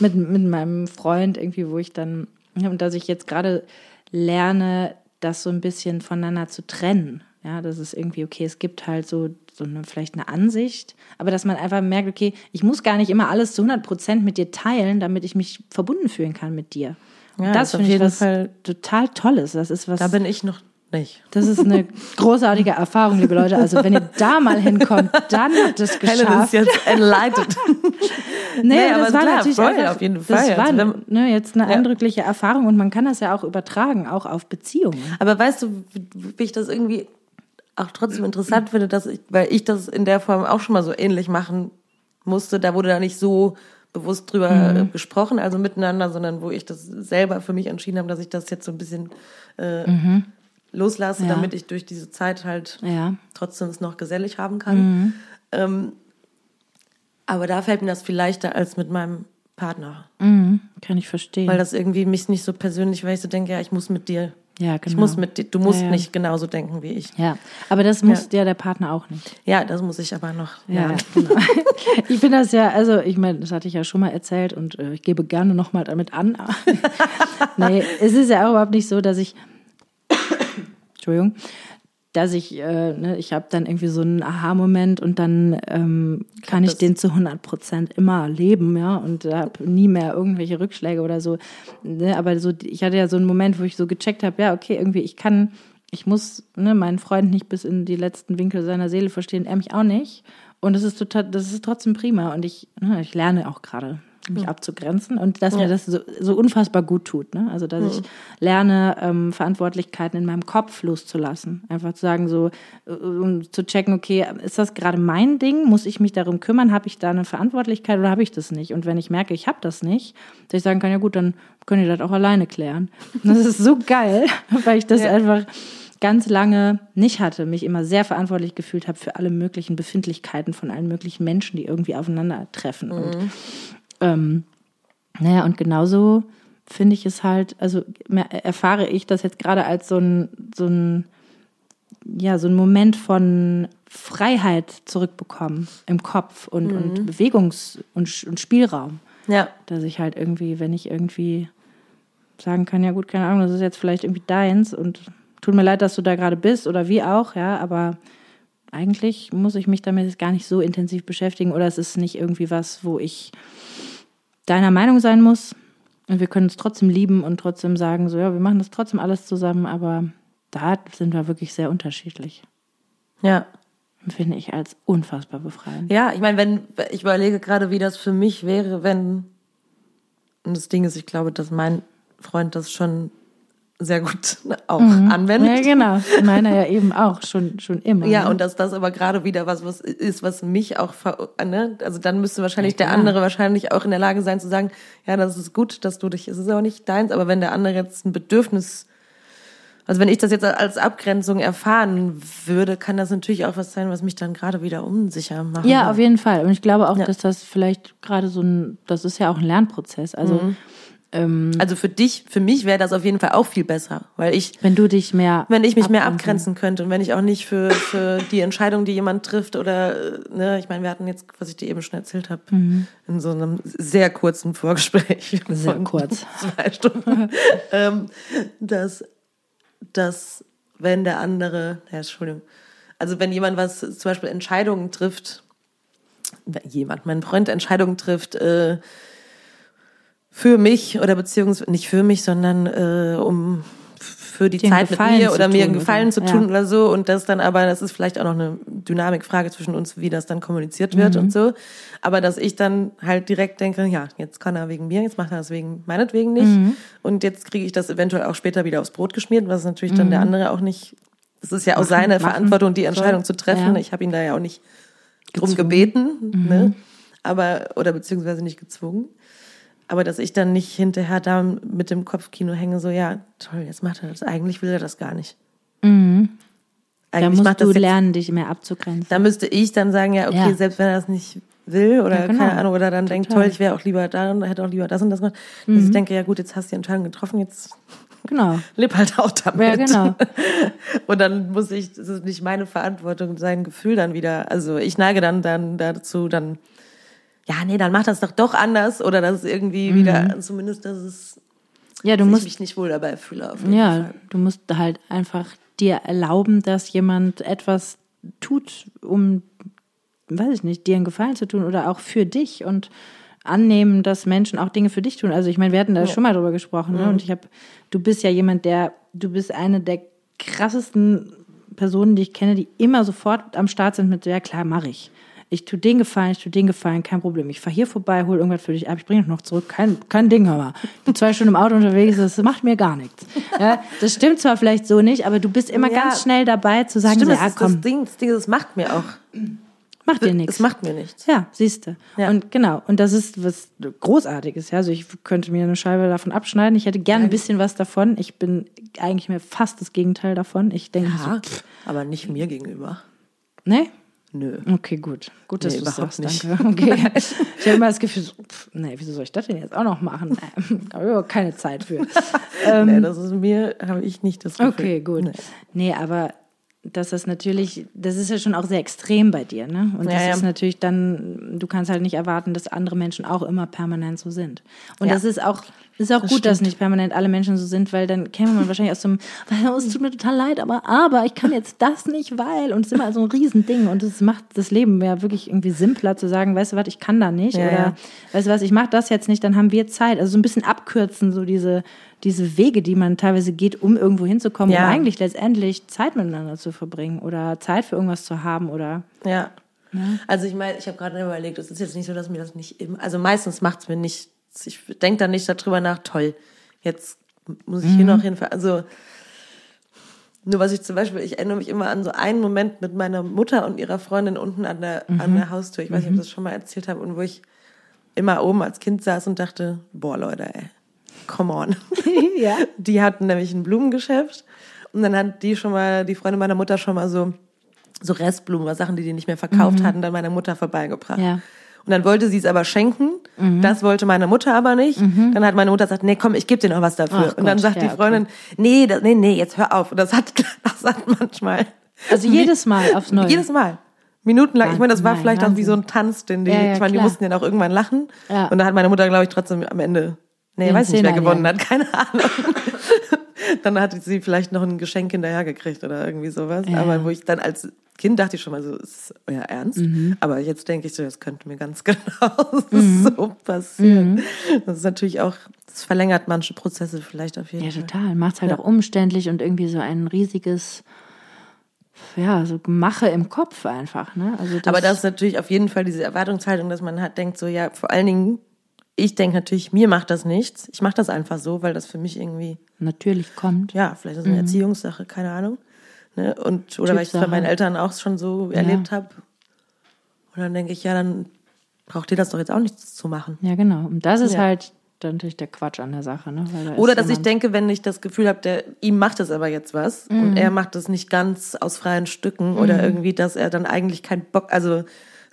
mit, mit meinem Freund irgendwie, wo ich dann, und dass ich jetzt gerade lerne, das so ein bisschen voneinander zu trennen. Ja, das ist irgendwie, okay, es gibt halt so, so eine, vielleicht eine Ansicht, aber dass man einfach merkt, okay, ich muss gar nicht immer alles zu 100 Prozent mit dir teilen, damit ich mich verbunden fühlen kann mit dir. Und Ja, das finde ich was Fall- total Tolles. Das ist was, Da bin ich noch nicht. das ist eine großartige Erfahrung, liebe Leute. Also wenn ihr da mal hinkommt, dann habt ihr es Helen ist geschafft. jetzt enlightened. Nee, Nee, das aber war klar, natürlich voll, einfach, auf jeden Das Fall. war Also wenn- ne, jetzt eine Ja. eindrückliche Erfahrung und man kann das ja auch übertragen, auch auf Beziehungen. Aber weißt du, wie ich das irgendwie auch trotzdem interessant finde, dass ich, weil ich das in der Form auch schon mal so ähnlich machen musste, da wurde da nicht so bewusst drüber äh, gesprochen, also miteinander, sondern wo ich das selber für mich entschieden habe, dass ich das jetzt so ein bisschen äh, loslasse, Ja. damit ich durch diese Zeit halt Ja. trotzdem es noch gesellig haben kann. Ähm, aber da fällt mir das viel leichter als mit meinem Partner. Mhm, kann ich verstehen. Weil das irgendwie mich nicht so persönlich, weil ich so denke, ja, ich muss mit dir Ja, genau. Ich muss mit, dir- du musst Ja, ja. nicht genauso denken wie ich. Ja, aber das muss ja der Partner auch nicht. Ja, das muss ich aber noch. Ja, genau. Ich finde das ja, also ich meine, das hatte ich ja schon mal erzählt und äh, ich gebe gerne nochmal damit an. nee, es ist ja auch überhaupt nicht so, dass ich, Entschuldigung, dass ich, äh, ne, ich habe dann irgendwie so einen Aha-Moment und dann ähm, kann ich das- den zu 100 Prozent immer leben, ja, und habe nie mehr irgendwelche Rückschläge oder so. Ne, aber so, ich hatte ja so einen Moment, wo ich so gecheckt habe, ja, okay, irgendwie, ich kann, ich muss ne, meinen Freund nicht bis in die letzten Winkel seiner Seele verstehen, er mich auch nicht. Und das ist total, das ist trotzdem prima. Und ich, ne, ich lerne auch gerade, mich abzugrenzen und dass mir das so, so unfassbar gut tut. Ne? Also dass ich lerne, ähm, Verantwortlichkeiten in meinem Kopf loszulassen. Einfach zu sagen, so, äh, um zu checken, okay, ist das gerade mein Ding? Muss ich mich darum kümmern? Habe ich da eine Verantwortlichkeit oder habe ich das nicht? Und wenn ich merke, ich habe das nicht, dass ich sagen kann, ja gut, dann könnt ihr das auch alleine klären. Und das ist so geil, weil ich das Ja. einfach ganz lange nicht hatte, mich immer sehr verantwortlich gefühlt habe für alle möglichen Befindlichkeiten von allen möglichen Menschen, die irgendwie aufeinandertreffen. Und ähm, naja, und genauso finde ich es halt, also erfahre ich das jetzt gerade als so ein, so ein, ja, so ein Moment von Freiheit zurückbekommen im Kopf und, und Bewegungs- und, und Spielraum. Ja. Dass ich halt irgendwie, wenn ich irgendwie sagen kann, ja gut, keine Ahnung, das ist jetzt vielleicht irgendwie deins und tut mir leid, dass du da gerade bist oder wie auch, ja, aber eigentlich muss ich mich damit jetzt gar nicht so intensiv beschäftigen oder es ist nicht irgendwie was, wo ich deiner Meinung sein muss und wir können uns trotzdem lieben und trotzdem sagen, so ja, wir machen das trotzdem alles zusammen, aber da sind wir wirklich sehr unterschiedlich. Ja. Finde ich als unfassbar befreiend. Ja, ich meine, wenn, ich überlege gerade, wie das für mich wäre, wenn, und das Ding ist, ich glaube, dass mein Freund das schon sehr gut auch anwendet. Ja, genau. Meiner ja eben auch, schon, schon immer. Ja, ne? und dass das aber gerade wieder was, was ist, was mich auch, ver ne? also dann müsste wahrscheinlich Ja, der andere wahrscheinlich auch in der Lage sein zu sagen, ja, das ist gut, dass du dich, es ist aber nicht deins, aber wenn der andere jetzt ein Bedürfnis, also wenn ich das jetzt als Abgrenzung erfahren würde, kann das natürlich auch was sein, was mich dann gerade wieder unsicher macht. Ja, auf jeden Fall. Und ich glaube auch, Ja. dass das vielleicht gerade so ein, das ist ja auch ein Lernprozess. Also Mhm. Ähm, Also für dich, für mich wäre das auf jeden Fall auch viel besser, weil ich, wenn du dich mehr, wenn ich mich mehr abgrenzen- abgrenzen könnte und wenn ich auch nicht für, für die Entscheidung, die jemand trifft oder, äh, ne, ich meine, wir hatten jetzt, was ich dir eben schon erzählt habe, in so einem sehr kurzen Vorgespräch. Mhm. Sehr kurz. Zwei Stunden. ähm, dass, dass, wenn der andere, ja, Entschuldigung, also wenn jemand was, zum Beispiel Entscheidungen trifft, jemand, mein Freund Entscheidungen trifft, äh, für mich oder beziehungsweise nicht für mich, sondern äh, um für die Zeit mit Gefallen mir zu oder mir einen Gefallen oder? zu Ja. tun oder so und das dann aber, das ist vielleicht auch noch eine Dynamikfrage zwischen uns, wie das dann kommuniziert wird Mhm. und so, aber dass ich dann halt direkt denke, ja, jetzt kann er wegen mir, jetzt macht er das wegen meinetwegen nicht Mhm. und jetzt kriege ich das eventuell auch später wieder aufs Brot geschmiert, was natürlich dann der andere auch nicht, das ist ja auch seine Mhm. machen Verantwortung, die Entscheidung soll. zu treffen. Ja. Ich habe ihn da ja auch nicht drum Gezwungen. gebeten, ne? aber oder beziehungsweise nicht gezwungen. Aber dass ich dann nicht hinterher da mit dem Kopfkino hänge, so, ja, toll, jetzt macht er das. Eigentlich will er das gar nicht. Mhm. Da Eigentlich musst macht du jetzt, lernen, dich mehr abzugrenzen. Da müsste ich dann sagen, ja, okay, Ja. selbst wenn er das nicht will oder Ja, genau. keine Ahnung, oder dann denkt, Total. toll, ich wäre auch lieber da und hätte auch lieber das und das gemacht. Dass ich denke, ja gut, jetzt hast du die Entscheidung getroffen, jetzt genau. leb halt auch damit. Ja, genau. Und dann muss ich, das ist nicht meine Verantwortung, sein Gefühl dann wieder, also ich neige dann, dann dazu, dann, ja, nee, dann mach das doch doch anders oder das ist irgendwie wieder, zumindest, dass es, Ja, Mhm. du dass ich musst mich nicht wohl dabei fühle. Ja, Fall. du musst halt einfach dir erlauben, dass jemand etwas tut, um, weiß ich nicht, dir einen Gefallen zu tun oder auch für dich und annehmen, dass Menschen auch Dinge für dich tun. Also ich meine, wir hatten da schon mal drüber gesprochen, ne? Und ich habe, du bist ja jemand, der, du bist eine der krassesten Personen, die ich kenne, die immer sofort am Start sind mit, ja klar, mache ich. Ich tu den Gefallen, ich tu den Gefallen, kein Problem. Ich fahr hier vorbei, hol irgendwas für dich ab, ich bringe noch zurück, kein, kein Ding, hör mal. Bin zwei Stunden im Auto unterwegs, das macht mir gar nichts. Ja, das stimmt zwar vielleicht so nicht, aber du bist immer Ja. ganz schnell dabei zu sagen, Stimmt, so, das ja ist das komm, Ding, das Ding, das macht mir auch, macht dir nichts. es macht mir nichts. Ja, siehst du. Ja. Und genau, und das ist was Großartiges. Ja? Also ich könnte mir eine Scheibe davon abschneiden. Ich hätte gern ein bisschen was davon. Ich bin eigentlich mir fast das Gegenteil davon. Ich denke so, Ja, aber nicht mir gegenüber. ne? Nö. Okay, gut. Gut, dass Nee, du überhaupt sagst, nicht. danke. Okay. Ich habe immer das Gefühl, so, pff, nee, wieso soll ich das denn jetzt auch noch machen? Habe ich aber keine Zeit für. nee, das ist mir, habe ich nicht das Gefühl. Ähm, Okay, gut. Nee. Nee, aber dass das natürlich, das ist ja schon auch sehr extrem bei dir, ne? Und Ja, das ja. ist natürlich dann, du kannst halt nicht erwarten, dass andere Menschen auch immer permanent so sind. Und Ja. das ist auch, ist auch gut, dass nicht permanent alle Menschen so sind, weil dann käme man wahrscheinlich aus so einem, weil oh, es tut mir total leid, aber, aber ich kann jetzt das nicht, weil, und es ist immer so ein Riesending und es macht das Leben ja wirklich irgendwie simpler zu sagen, weißt du was, ich kann da nicht Ja, oder ja. weißt du was, ich mache das jetzt nicht, dann haben wir Zeit. Also so ein bisschen abkürzen, so diese, diese Wege, die man teilweise geht, um irgendwo hinzukommen, Ja. um eigentlich letztendlich Zeit miteinander zu verbringen oder Zeit für irgendwas zu haben oder Ja. Also ich meine, ich habe gerade überlegt, es ist jetzt nicht so, dass mir das nicht also meistens macht es mir nicht, ich denke dann nicht darüber nach, toll, jetzt muss ich hier noch hin, also nur was ich zum Beispiel, ich erinnere mich immer an so einen Moment mit meiner Mutter und ihrer Freundin unten an der, an der Haustür, ich weiß nicht, ob ich das schon mal erzählt habe, und wo ich immer oben als Kind saß und dachte, boah Leute, ey, come on. ja. Die hatten nämlich ein Blumengeschäft und dann hat die schon mal, die Freundin meiner Mutter schon mal so, so Restblumen oder Sachen, die die nicht mehr verkauft hatten, dann meiner Mutter vorbeigebracht. Ja. Und dann wollte sie es aber schenken. Das wollte meine Mutter aber nicht. Dann hat meine Mutter gesagt, nee, komm, ich gebe dir noch was dafür. Ach und dann Gott, sagt ja, die okay. Freundin, nee, das, nee, nee, jetzt hör auf. Und das hat, das hat manchmal. Also jedes Mal aufs Neue. Jedes Mal. Minutenlang. Ich meine, das war Nein, vielleicht auch wie Wahnsinn. so ein Tanz, den die, Ja, ja, ich meine, die mussten ja auch irgendwann lachen. Ja. Und da hat meine Mutter, glaube ich, trotzdem am Ende, nee, Den weiß nicht, wer gewonnen hat, keine Ahnung. dann hat sie vielleicht noch ein Geschenk hinterhergekriegt oder irgendwie sowas. Ja. Aber wo ich dann als Kind dachte ich schon mal so, ist euer Ernst? Mhm. Aber jetzt denke ich so, das könnte mir ganz genau Mhm. so passieren. Das ist natürlich auch, das verlängert manche Prozesse vielleicht auf jeden Ja, Fall. total. Macht es halt auch umständlich und irgendwie so ein riesiges, ja, so Mache im Kopf einfach, ne? Also das, Aber das ist natürlich auf jeden Fall diese Erwartungshaltung, dass man halt denkt, so ja, vor allen Dingen, ich denke natürlich, mir macht das nichts. Ich mache das einfach so, weil das für mich irgendwie, natürlich kommt. ja, vielleicht ist es eine Erziehungssache, keine Ahnung. Ne? Und, oder weil ich es bei meinen Eltern auch schon so erlebt habe. Und dann denke ich, ja, dann braucht ihr das doch jetzt auch nicht zu machen. Ja, genau. Und das ist Ja. halt dann natürlich der Quatsch an der Sache, ne? Da Oder dass ich denke, wenn ich das Gefühl habe, der ihm macht es aber jetzt was Mhm. und er macht es nicht ganz aus freien Stücken oder irgendwie, dass er dann eigentlich keinen Bock, also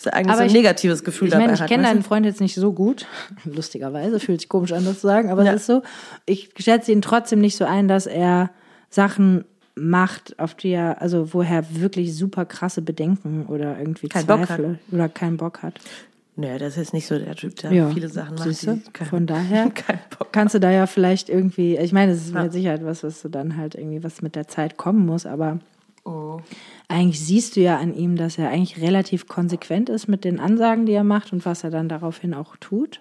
er eigentlich Aber so ein ich- negatives Gefühl Ich meine, dabei ich hat. kenne deinen Freund jetzt nicht so gut. Lustigerweise, fühlt sich komisch an, das zu sagen, aber Ja. es ist so. Ich schätze ihn trotzdem nicht so ein, dass er Sachen macht, auf die er, also wo er wirklich super krasse Bedenken oder irgendwie Bock Zweifel oder keinen Bock hat. Nee, das ist nicht so der Typ, der Ja, viele Sachen macht. siehst du? die kein- Von daher kannst du da ja vielleicht irgendwie, ich meine, es ist mit Sicherheit was, was du dann halt irgendwie, was mit der Zeit kommen muss, aber Oh. Eigentlich siehst du ja an ihm, dass er eigentlich relativ konsequent ist mit den Ansagen, die er macht und was er dann daraufhin auch tut.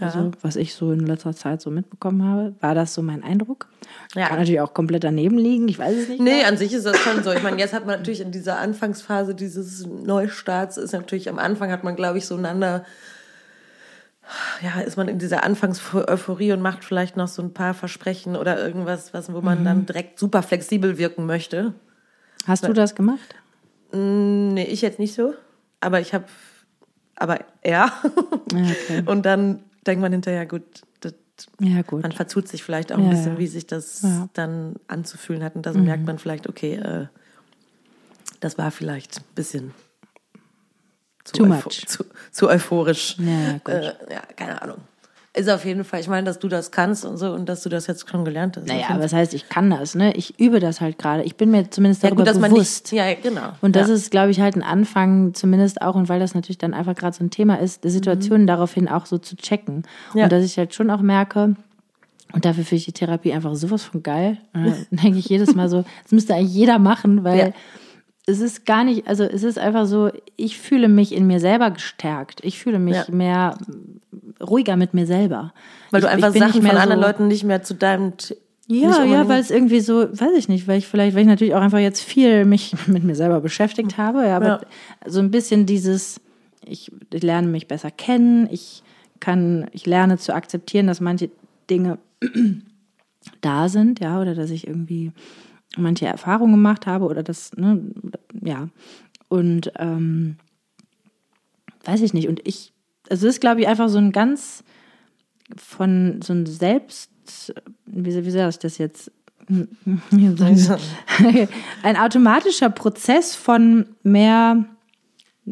Also, was ich so in letzter Zeit so mitbekommen habe, war das so mein Eindruck. Ja. Kann natürlich auch komplett daneben liegen, ich weiß es nicht. Nee, an sich ist das schon so. Ich meine, jetzt hat man natürlich in dieser Anfangsphase dieses Neustarts, ist natürlich am Anfang hat man, glaube ich, so einander, ja, ist man in dieser Anfangseuphorie und macht vielleicht noch so ein paar Versprechen oder irgendwas, was, wo man dann direkt super flexibel wirken möchte. Hast du das gemacht? Nee, ich jetzt nicht so. Aber ich habe, aber er. Ja, okay. Und dann denkt man hinterher, gut, das, Ja, gut. man verzut sich vielleicht auch ein Ja, bisschen, ja. wie sich das. Mhm. dann anzufühlen hat. Und dann merkt man vielleicht, okay, äh, das war vielleicht ein bisschen zu, Too much. Zu, zu euphorisch. Ja, gut. Äh, ja, keine Ahnung. Ist auf jeden Fall, ich meine, dass du das kannst und so und dass du das jetzt schon gelernt hast. Naja, aber das heißt, ich kann das, ne? Ich übe das halt gerade. Ich bin mir zumindest ja, darüber gut, dass man bewusst. nicht. Ja, genau. Und das ja. ist, glaube ich, halt ein Anfang, zumindest auch, und weil das natürlich dann einfach gerade so ein Thema ist, die Situation daraufhin auch so zu checken. Ja. Und dass ich halt schon auch merke, und dafür finde ich die Therapie einfach sowas von geil. Dann denke ich jedes Mal so, das müsste eigentlich jeder machen, weil Ja. es ist gar nicht, also es ist einfach so, ich fühle mich in mir selber gestärkt. Ich fühle mich Ja. mehr ruhiger mit mir selber. Weil ich, du einfach ich Sachen von anderen so, Leuten nicht mehr zu deinem. Ja, ja, weil es irgendwie so, weiß ich nicht, weil ich vielleicht, weil ich natürlich auch einfach jetzt viel mich mit mir selber beschäftigt habe, ja, aber Ja. so ein bisschen dieses, ich lerne mich besser kennen, ich kann, ich lerne zu akzeptieren, dass manche Dinge da sind, ja, oder dass ich irgendwie manche Erfahrungen gemacht habe oder das, ne, ja, und ähm, weiß ich nicht, und ich, also es ist, glaube ich, einfach so ein ganz von so ein Selbst, wie, wie sage ich das jetzt? ein automatischer Prozess von mehr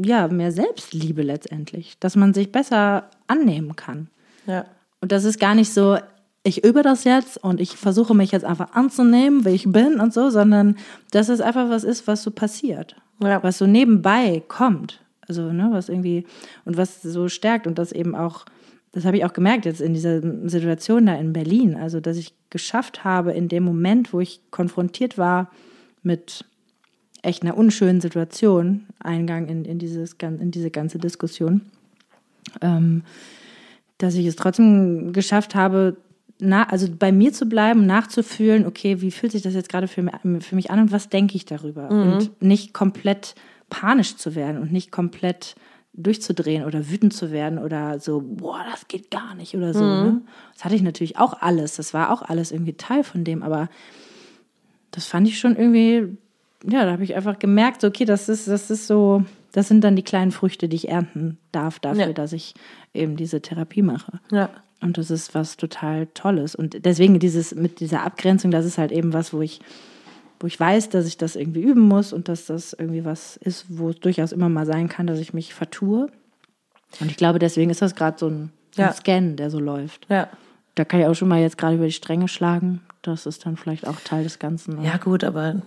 ja, mehr Selbstliebe letztendlich, dass man sich besser annehmen kann. Ja. Und das ist gar nicht so, ich übe das jetzt und ich versuche mich jetzt einfach anzunehmen, wie ich bin und so, sondern dass es einfach was ist, was so passiert. Ja. Was so nebenbei kommt. Also, ne, was irgendwie, und was so stärkt und das eben auch, das habe ich auch gemerkt jetzt in dieser Situation da in Berlin. Also, dass ich geschafft habe, in dem Moment, wo ich konfrontiert war mit echt einer unschönen Situation, Eingang in, in, dieses, in diese ganze Diskussion, ähm, dass ich es trotzdem geschafft habe, na, also bei mir zu bleiben, nachzufühlen, okay, wie fühlt sich das jetzt gerade für, für mich an und was denke ich darüber? Mhm. Und nicht komplett panisch zu werden und nicht komplett durchzudrehen oder wütend zu werden oder so, boah, das geht gar nicht oder so. Mhm. Ne? Das hatte ich natürlich auch alles. Das war auch alles irgendwie Teil von dem, aber das fand ich schon irgendwie, ja, da habe ich einfach gemerkt, okay, das ist, das ist so, das sind dann die kleinen Früchte, die ich ernten darf dafür, ja. dass ich eben diese Therapie mache. Ja. Und das ist was total Tolles. Und deswegen dieses mit dieser Abgrenzung, das ist halt eben was, wo ich, wo ich weiß, dass ich das irgendwie üben muss und dass das irgendwie was ist, wo es durchaus immer mal sein kann, dass ich mich vertue. Und ich glaube, deswegen ist das gerade so ein, ja. ein Scan, der so läuft. Ja. Da kann ich auch schon mal jetzt gerade über die Stränge schlagen. Das ist dann vielleicht auch Teil des Ganzen. Ja, gut, aber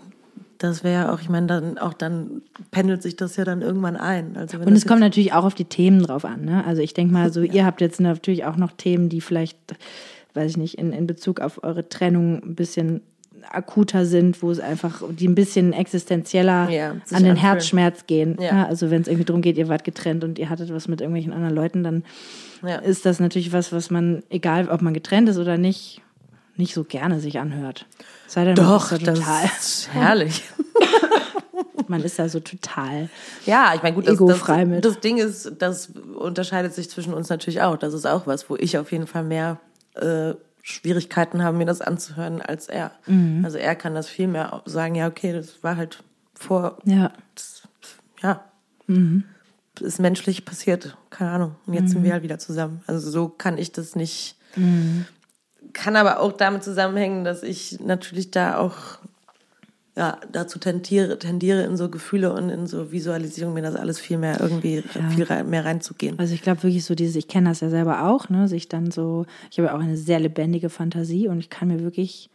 das wäre auch, ich meine, dann auch dann pendelt sich das ja dann irgendwann ein. Also und es kommt natürlich auch auf die Themen drauf an. Ne? Also ich denke mal, so ja. ihr habt jetzt natürlich auch noch Themen, die vielleicht, weiß ich nicht, in, in Bezug auf eure Trennung ein bisschen akuter sind, wo es einfach, die ein bisschen existenzieller ja, an den anfühlen. Herzschmerz gehen. Ja. Ja, also wenn es irgendwie darum geht, ihr wart getrennt und ihr hattet was mit irgendwelchen anderen Leuten, dann ist das natürlich was, was man, egal ob man getrennt ist oder nicht, nicht so gerne sich anhört. Sei denn, Doch, ist total. das ist herrlich. man ist da so total ja, ich meine, gut, das, egofrei das, mit. Das Ding ist, das unterscheidet sich zwischen uns natürlich auch. Das ist auch was, wo ich auf jeden Fall mehr äh, Schwierigkeiten habe, mir das anzuhören, als er. Mhm. Also er kann das viel mehr sagen, ja, okay, das war halt vor. Ja. Das, ja. Mhm. Ist menschlich passiert, keine Ahnung. Und jetzt mhm. sind wir halt wieder zusammen. Also so kann ich das nicht. Mhm kann aber auch damit zusammenhängen, dass ich natürlich da auch ja, dazu tendiere, tendiere, in so Gefühle und in so Visualisierung mir das alles viel mehr irgendwie ja. viel mehr reinzugehen. Also ich glaube wirklich so dieses, ich kenne das ja selber auch, ne, sich dann so, ich habe auch eine sehr lebendige Fantasie und ich kann mir wirklich,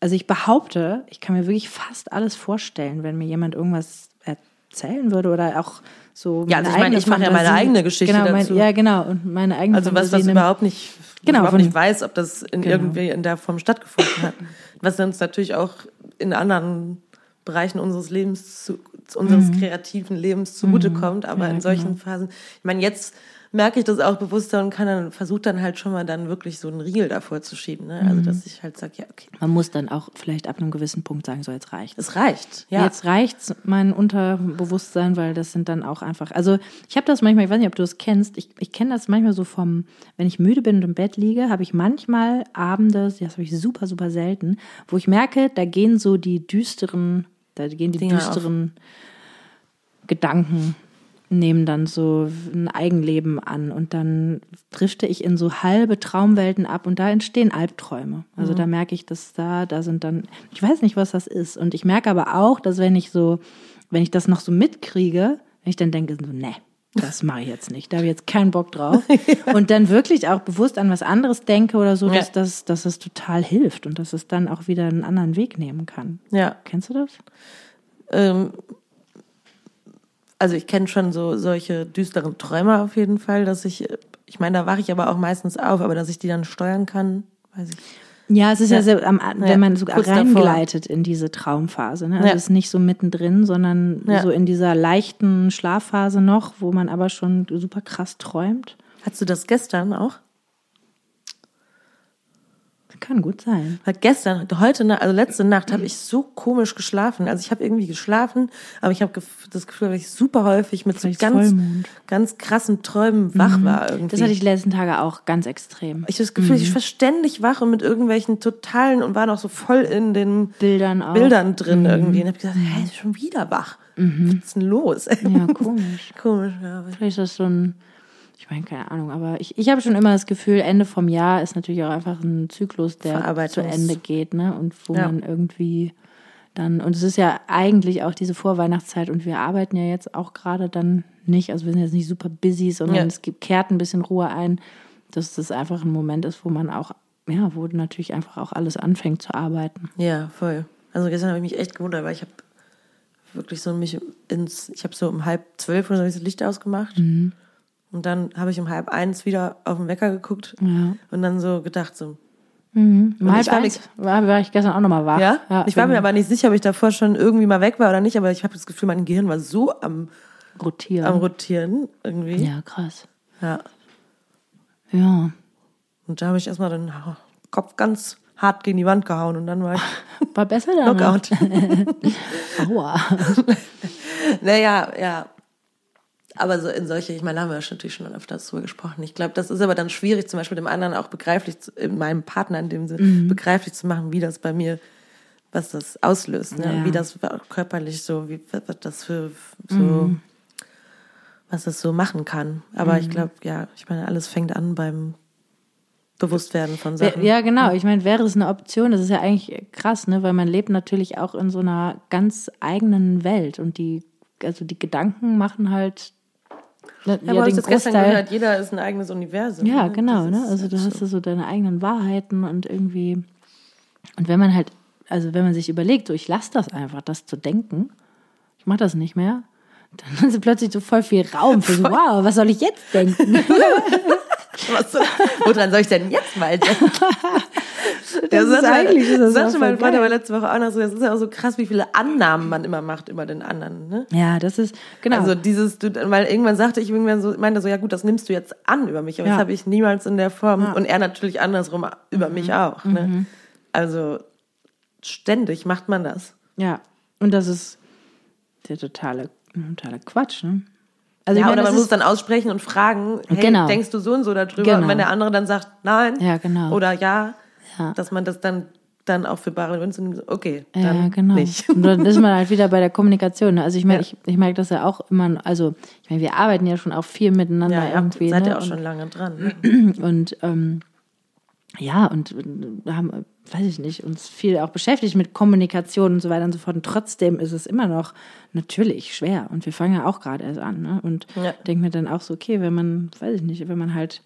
also ich behaupte, ich kann mir wirklich fast alles vorstellen, wenn mir jemand irgendwas erzählen würde oder auch so. Ja, also ich meine, ich mache ja meine eigene Geschichte genau, mein, dazu. Ja, genau und meine eigene. Also was, was überhaupt nicht genau, überhaupt nicht weiß, ob das in genau. irgendwie in der Form stattgefunden hat. Was uns natürlich auch in anderen Bereichen unseres Lebens, zu, unseres mhm. kreativen Lebens zugutekommt. Mhm. Aber ja, in solchen genau. Phasen, ich meine, jetzt merke ich das auch bewusster und kann dann, versucht dann halt schon mal dann wirklich so einen Riegel davor zu schieben. Ne? Also, mhm. dass ich halt sage, ja, okay. Man muss dann auch vielleicht ab einem gewissen Punkt sagen, so jetzt reicht. Es reicht, ja. Jetzt reicht's mein Unterbewusstsein, weil das sind dann auch einfach, also ich habe das manchmal, ich weiß nicht, ob du das kennst, ich, ich kenne das manchmal so vom, wenn ich müde bin und im Bett liege, habe ich manchmal Abende, das habe ich super, super selten, wo ich merke, da gehen so die düsteren, da gehen die Dinger düsteren auf. Gedanken nehmen dann so ein Eigenleben an und dann drifte ich in so halbe Traumwelten ab und da entstehen Albträume. Also mhm. da merke ich, dass da, da sind dann, ich weiß nicht, was das ist. Und ich merke aber auch, dass wenn ich so, wenn ich das noch so mitkriege, wenn ich dann denke, so, ne, das mache ich jetzt nicht, da habe ich jetzt keinen Bock drauf. und dann wirklich auch bewusst an was anderes denke oder so, dass, ja. das, dass es total hilft und dass es dann auch wieder einen anderen Weg nehmen kann. Ja. Kennst du das? Ähm, also ich kenne schon so solche düsteren Träume auf jeden Fall, dass ich, ich meine, da wache ich aber auch meistens auf, aber dass ich die dann steuern kann, weiß ich. Ja, es ist ja, ja sehr, wenn ja, man so reingleitet in diese Traumphase. Ne? Also ja. es ist nicht so mittendrin, sondern ja. so in dieser leichten Schlafphase noch, wo man aber schon super krass träumt. Hast du das gestern auch? Kann gut sein. Weil gestern, heute, also letzte Nacht habe ich so komisch geschlafen. Also ich habe irgendwie geschlafen, aber ich habe das Gefühl, dass ich super häufig mit Vielleicht so ganz, Vollmond. ganz krassen Träumen wach mhm. war. Irgendwie. Das hatte ich die letzten Tage auch ganz extrem. Ich habe das Gefühl, mhm. ich war ständig wach und mit irgendwelchen totalen und war noch so voll in den Bildern, auch. Bildern drin mhm. irgendwie. Und habe gesagt, hä, ist schon wieder wach. Mhm. Was ist denn los? Ja, komisch. komisch, ja. Vielleicht ist das so ein ich meine, keine Ahnung, aber ich, ich habe schon immer das Gefühl, Ende vom Jahr ist natürlich auch einfach ein Zyklus, der zu Ende geht, ne? Und wo ja. man irgendwie dann, und es ist ja eigentlich auch diese Vorweihnachtszeit und wir arbeiten ja jetzt auch gerade dann nicht, also wir sind jetzt nicht super busy, sondern Ja. es gibt, kehrt ein bisschen Ruhe ein, dass das einfach ein Moment ist, wo man auch, ja, wo natürlich einfach auch alles anfängt zu arbeiten. Ja, voll. Also gestern habe ich mich echt gewundert, weil ich habe wirklich so mich ins, ich habe so um halb zwölf oder so das Licht ausgemacht. Mhm. Und dann habe ich um halb eins wieder auf den Wecker geguckt Ja. und dann so gedacht, so, Um halb war eins war, war ich gestern auch nochmal wach. ja? ich war mir aber nicht sicher, ob ich davor schon irgendwie mal weg war oder nicht, aber ich habe das Gefühl, mein Gehirn war so am, rotieren. am Rotieren irgendwie. ja, krass. Ja. Ja. Und da habe ich erstmal den Kopf ganz hart gegen die Wand gehauen und dann war ich War besser dann. Knockout. Aua. Naja, ja. Aber so in solche, ich meine, da haben wir ja natürlich schon öfters drüber gesprochen. Ich glaube, das ist aber dann schwierig, zum Beispiel dem anderen auch begreiflich, meinem Partner in dem Sinne, Mhm. begreiflich zu machen, wie das bei mir, was das auslöst, ne? Ja. wie das körperlich so, wie was das für so, Mhm. was das so machen kann. Aber ich glaube, ja, ich meine, alles fängt an beim Bewusstwerden von Sachen. Ja, genau. Ich meine, wäre es eine Option, das ist ja eigentlich krass, ne? weil man lebt natürlich auch in so einer ganz eigenen Welt und die, also die Gedanken machen halt ne, Ja, aber ich das gestern gehört, jeder ist ein eigenes Universum. Ja, ne? genau, Das ne? Also du hast ja so deine eigenen Wahrheiten und irgendwie. Und wenn man halt, also wenn man sich überlegt, so ich lasse das einfach, das zu denken, ich mache das nicht mehr, dann ist plötzlich so voll viel Raum für so, wow, was soll ich jetzt denken? Was woran soll ich denn jetzt mal denken? Das ist eigentlich- das sagte mein Freund aber letzte Woche auch noch so, das ist ja auch so krass, wie viele Annahmen man immer macht über den anderen. Ne? ja, das ist, genau. Also dieses, weil irgendwann sagte ich irgendwann so, meinte so, ja gut, das nimmst du jetzt an über mich, aber Ja. das habe ich niemals in der Form und er natürlich andersrum über mich auch. Ne? Also ständig macht man das. ja. Und das ist der totale, totale Quatsch, ne? Also ja, ich meine, oder man muss es dann aussprechen und fragen, hey, Genau. denkst du so und so darüber? Genau. Und wenn der andere dann sagt, nein Ja, genau. oder ja, Ja. dass man das dann, dann auch für bare Münze nimmt, okay, Ja, dann genau. nicht. Und dann ist man halt wieder bei der Kommunikation. ne? Also ich meine, Ja. ich, ich merke das ja auch immer, also ich meine, wir arbeiten ja schon auch viel miteinander Ja, ihr irgendwie. seid ne? ja auch Und- schon lange dran. Ne? Und ähm, ja, und wir haben, weiß ich nicht, uns viel auch beschäftigt mit Kommunikation und so weiter und so fort. Und trotzdem ist es immer noch natürlich schwer. Und wir fangen ja auch gerade erst an. Ne? Und Ja. denke mir dann auch so, okay, wenn man, weiß ich nicht, wenn man halt.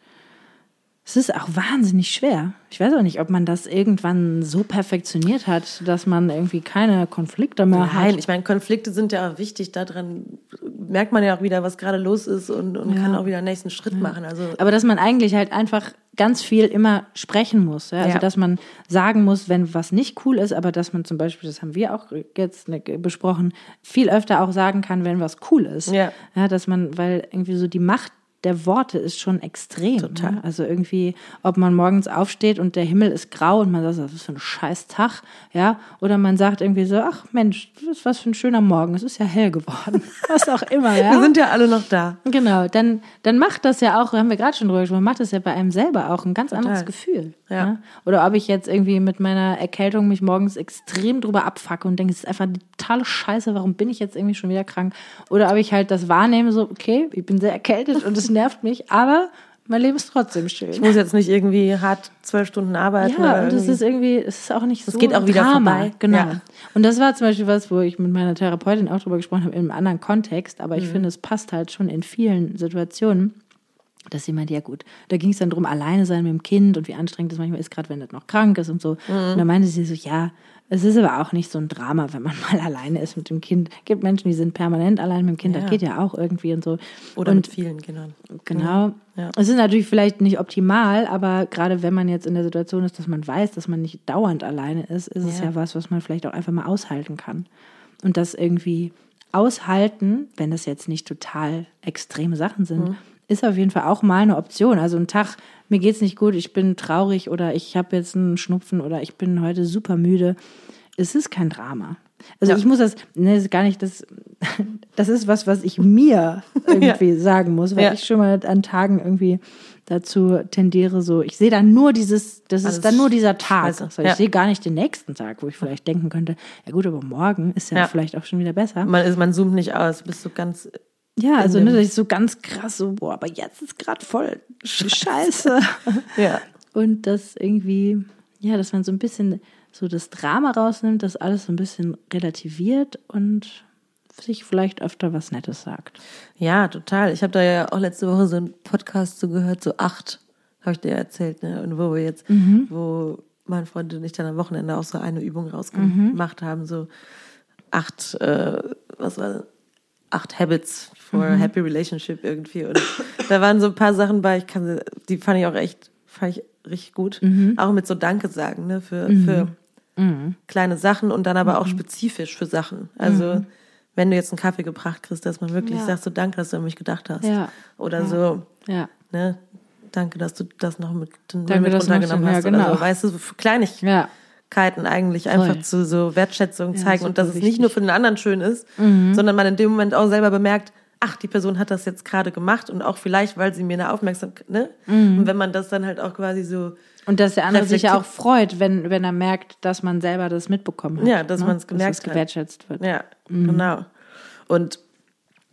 Es ist auch wahnsinnig schwer. Ich weiß auch nicht, ob man das irgendwann so perfektioniert hat, dass man irgendwie keine Konflikte mehr Nein, hat. ich meine, Konflikte sind ja auch wichtig. Daran merkt man ja auch wieder, was gerade los ist und, und kann auch wieder einen nächsten Schritt machen. Also Aber dass man eigentlich halt einfach ganz viel immer sprechen muss. Ja? Also Ja. dass man sagen muss, wenn was nicht cool ist, aber dass man zum Beispiel, das haben wir auch jetzt ne, besprochen, viel öfter auch sagen kann, wenn was cool ist. Ja. ja dass man, weil irgendwie so die Macht der Worte ist schon extrem. Total. Ne? Also irgendwie, ob man morgens aufsteht und der Himmel ist grau und man sagt, das ist für ein scheiß Tag, ja, oder man sagt irgendwie so, ach Mensch, das ist was für ein schöner Morgen, es ist ja hell geworden, was auch immer, ja. wir sind ja alle noch da. Genau, dann, dann macht das ja auch, haben wir gerade schon drüber gesprochen, macht das ja bei einem selber auch ein ganz anderes Gefühl. Ja. ne? Oder ob ich jetzt irgendwie mit meiner Erkältung mich morgens extrem drüber abfacke und denke, es ist einfach eine totale Scheiße, warum bin ich jetzt irgendwie schon wieder krank? Oder ob ich halt das wahrnehme, so, okay, ich bin sehr erkältet und es nervt mich, aber mein Leben ist trotzdem schön. Ich muss jetzt nicht irgendwie hart zwölf Stunden arbeiten. Ja, oder und es ist irgendwie, es ist auch nicht so. geht auch wieder Drama. vorbei. Genau. Ja. Und das war zum Beispiel was, wo ich mit meiner Therapeutin auch drüber gesprochen habe, in einem anderen Kontext, aber ich Mhm. finde, es passt halt schon in vielen Situationen. Dass sie meinte, ja gut, da ging es dann drum, alleine sein mit dem Kind und wie anstrengend das manchmal ist, gerade wenn das noch krank ist und so. Mhm. Und da meinte sie so, ja, es ist aber auch nicht so ein Drama, wenn man mal alleine ist mit dem Kind. Es gibt Menschen, die sind permanent allein mit dem Kind, Ja. das geht ja auch irgendwie und so. oder und mit vielen Kindern. Genau. Ja. Es ist natürlich vielleicht nicht optimal, aber gerade wenn man jetzt in der Situation ist, dass man weiß, dass man nicht dauernd alleine ist, ist es Ja. ja was, was man vielleicht auch einfach mal aushalten kann. Und das irgendwie aushalten, wenn das jetzt nicht total extreme Sachen sind, Mhm. Ist auf jeden Fall auch mal eine Option. Also ein Tag, mir geht's nicht gut, ich bin traurig oder ich habe jetzt einen Schnupfen oder ich bin heute super müde. Es ist kein Drama. Also Ja. ich muss das, ne, das ist gar nicht das, das ist was, was ich mir irgendwie sagen muss, weil Ja. ich schon mal an Tagen irgendwie dazu tendiere, so, ich sehe dann nur dieses, das Alles ist dann nur dieser Tag. scheiße. So, ich Ja. sehe gar nicht den nächsten Tag, wo ich vielleicht denken könnte, ja gut, aber morgen ist ja, Ja. vielleicht auch schon wieder besser. Man, ist, man zoomt nicht aus, bist du ganz. Ja, also ne, das ist so ganz krass, so, boah, aber jetzt ist gerade voll scheiße. Ja. Und das irgendwie, ja, dass man so ein bisschen so das Drama rausnimmt, das alles so ein bisschen relativiert und sich vielleicht öfter was Nettes sagt. Ja, total. Ich habe da ja auch letzte Woche so einen Podcast so gehört, so acht, habe ich dir erzählt, ne? Und wo wir jetzt, Mhm. wo mein Freund und ich dann am Wochenende auch so eine Übung rausgemacht haben, so acht, äh, was war das? Acht Habits for a Happy Relationship irgendwie. Und da waren so ein paar Sachen bei, ich kann, sie- die fand ich auch echt, fand ich richtig gut. Auch mit so Danke sagen, ne, für, für kleine Sachen und dann aber auch spezifisch für Sachen. Also, wenn du jetzt einen Kaffee gebracht kriegst, dass man wirklich Ja. sagt, so danke, dass du an mich gedacht hast. Ja. Oder Ja. so, ne, danke, dass du das noch mit, Danke, mit runtergenommen so- hast. Oder genau. so. Weißt du, für Kleinigkeiten Ja. Eigentlich einfach Voll. zu so Wertschätzung Ja, zeigen und super dass es nicht wichtig. Mhm. nur für den anderen schön ist, sondern man in dem Moment auch selber bemerkt, ach, die Person hat das jetzt gerade gemacht und auch vielleicht, weil sie mir eine Aufmerksamkeit, ne? Mhm. Und wenn man das dann halt auch quasi so, Und dass der andere sich ja auch freut, wenn, wenn er merkt, dass man selber das mitbekommen hat. Ja, dass man's gemerkt dass es hat. gewertschätzt wird. ja, Mhm. genau. Und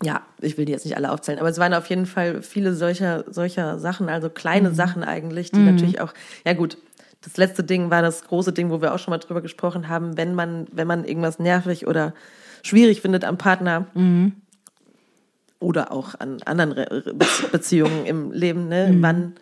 ja, ich will die jetzt nicht alle aufzählen, aber es waren auf jeden Fall viele solcher, solcher Sachen, also kleine Mhm. Sachen eigentlich, die natürlich auch, ja gut, das letzte Ding war das große Ding, wo wir auch schon mal drüber gesprochen haben, wenn man, wenn man irgendwas nervig oder schwierig findet am Partner Mhm. oder auch an anderen Re Be Beziehungen im Leben, ne? Mhm. wann,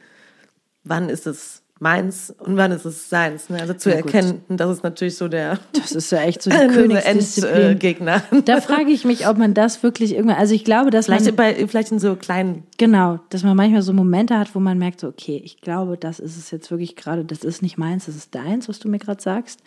wann ist es meins und wann ist es seins, ne? also zu Ja, gut. erkennen, das ist natürlich so der Das ist ja echt so die Königsdisziplin. Da frage ich mich, ob man das wirklich irgendwann, also ich glaube, dass Vielleicht, man, bei, vielleicht in so kleinen genau, dass man manchmal so Momente hat, wo man merkt, so, okay, ich glaube, das ist es jetzt wirklich gerade, das ist nicht meins, das ist deins, was du mir gerade sagst.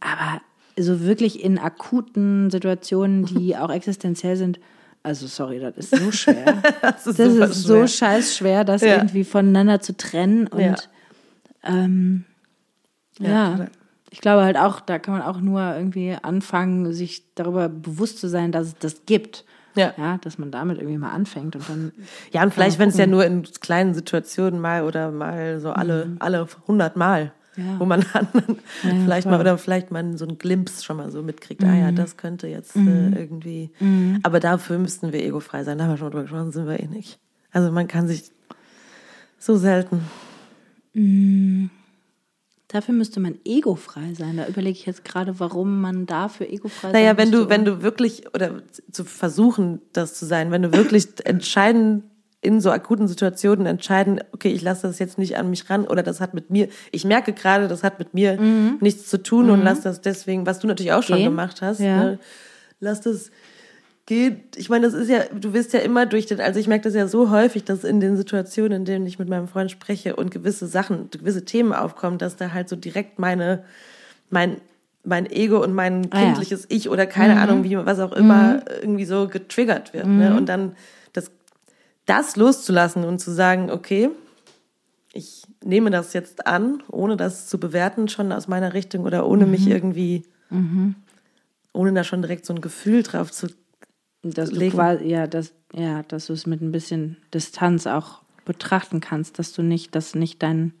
Aber so wirklich in akuten Situationen, die auch existenziell sind, also sorry, das ist so schwer. Das ist, Das ist so schwer. scheiß schwer, das Ja. irgendwie voneinander zu trennen. Und Ja. Ähm, Ja, ja, ich glaube halt auch, da kann man auch nur irgendwie anfangen, sich darüber bewusst zu sein, dass es das gibt. Ja. ja dass man damit irgendwie mal anfängt und dann. Ja, und vielleicht, wenn es ja nur in kleinen Situationen mal oder mal so alle, alle 100 Mal, Mhm. Ja. wo man dann Ja, vielleicht voll. mal oder vielleicht man so einen Glimpse schon mal so mitkriegt, ah Mhm. ja, das könnte jetzt äh, irgendwie. Aber dafür müssten wir egofrei sein, da haben wir schon mal drüber gesprochen, sind wir eh nicht. Also man kann sich so selten. Dafür müsste man egofrei sein. Da überlege ich jetzt gerade, warum man dafür egofrei sein Naja, wenn du, wenn du wirklich, oder zu versuchen, das zu sein, wenn du wirklich entscheiden, in so akuten Situationen entscheiden, okay, ich lasse das jetzt nicht an mich ran oder das hat mit mir, ich merke gerade, das hat mit mir nichts zu tun und lass das deswegen, was du natürlich auch schon Mhm. Gehen. gemacht hast, Ja. ne? lass das gehen. Ich meine, das ist ja, du wirst ja immer durch den, also ich merke das ja so häufig, dass in den Situationen, in denen ich mit meinem Freund spreche und gewisse Sachen, gewisse Themen aufkommen, dass da halt so direkt meine, mein, mein Ego und mein Ah ja. kindliches Ich oder keine Ahnung, wie, was auch immer, irgendwie so getriggert wird. Ne? Und dann das, das loszulassen und zu sagen, okay, ich nehme das jetzt an, ohne das zu bewerten, schon aus meiner Richtung oder ohne mich irgendwie, ohne da schon direkt so ein Gefühl drauf zu dass du quasi, ja, dass, ja, dass du es mit ein bisschen Distanz auch betrachten kannst, dass du nicht, dass nicht dein,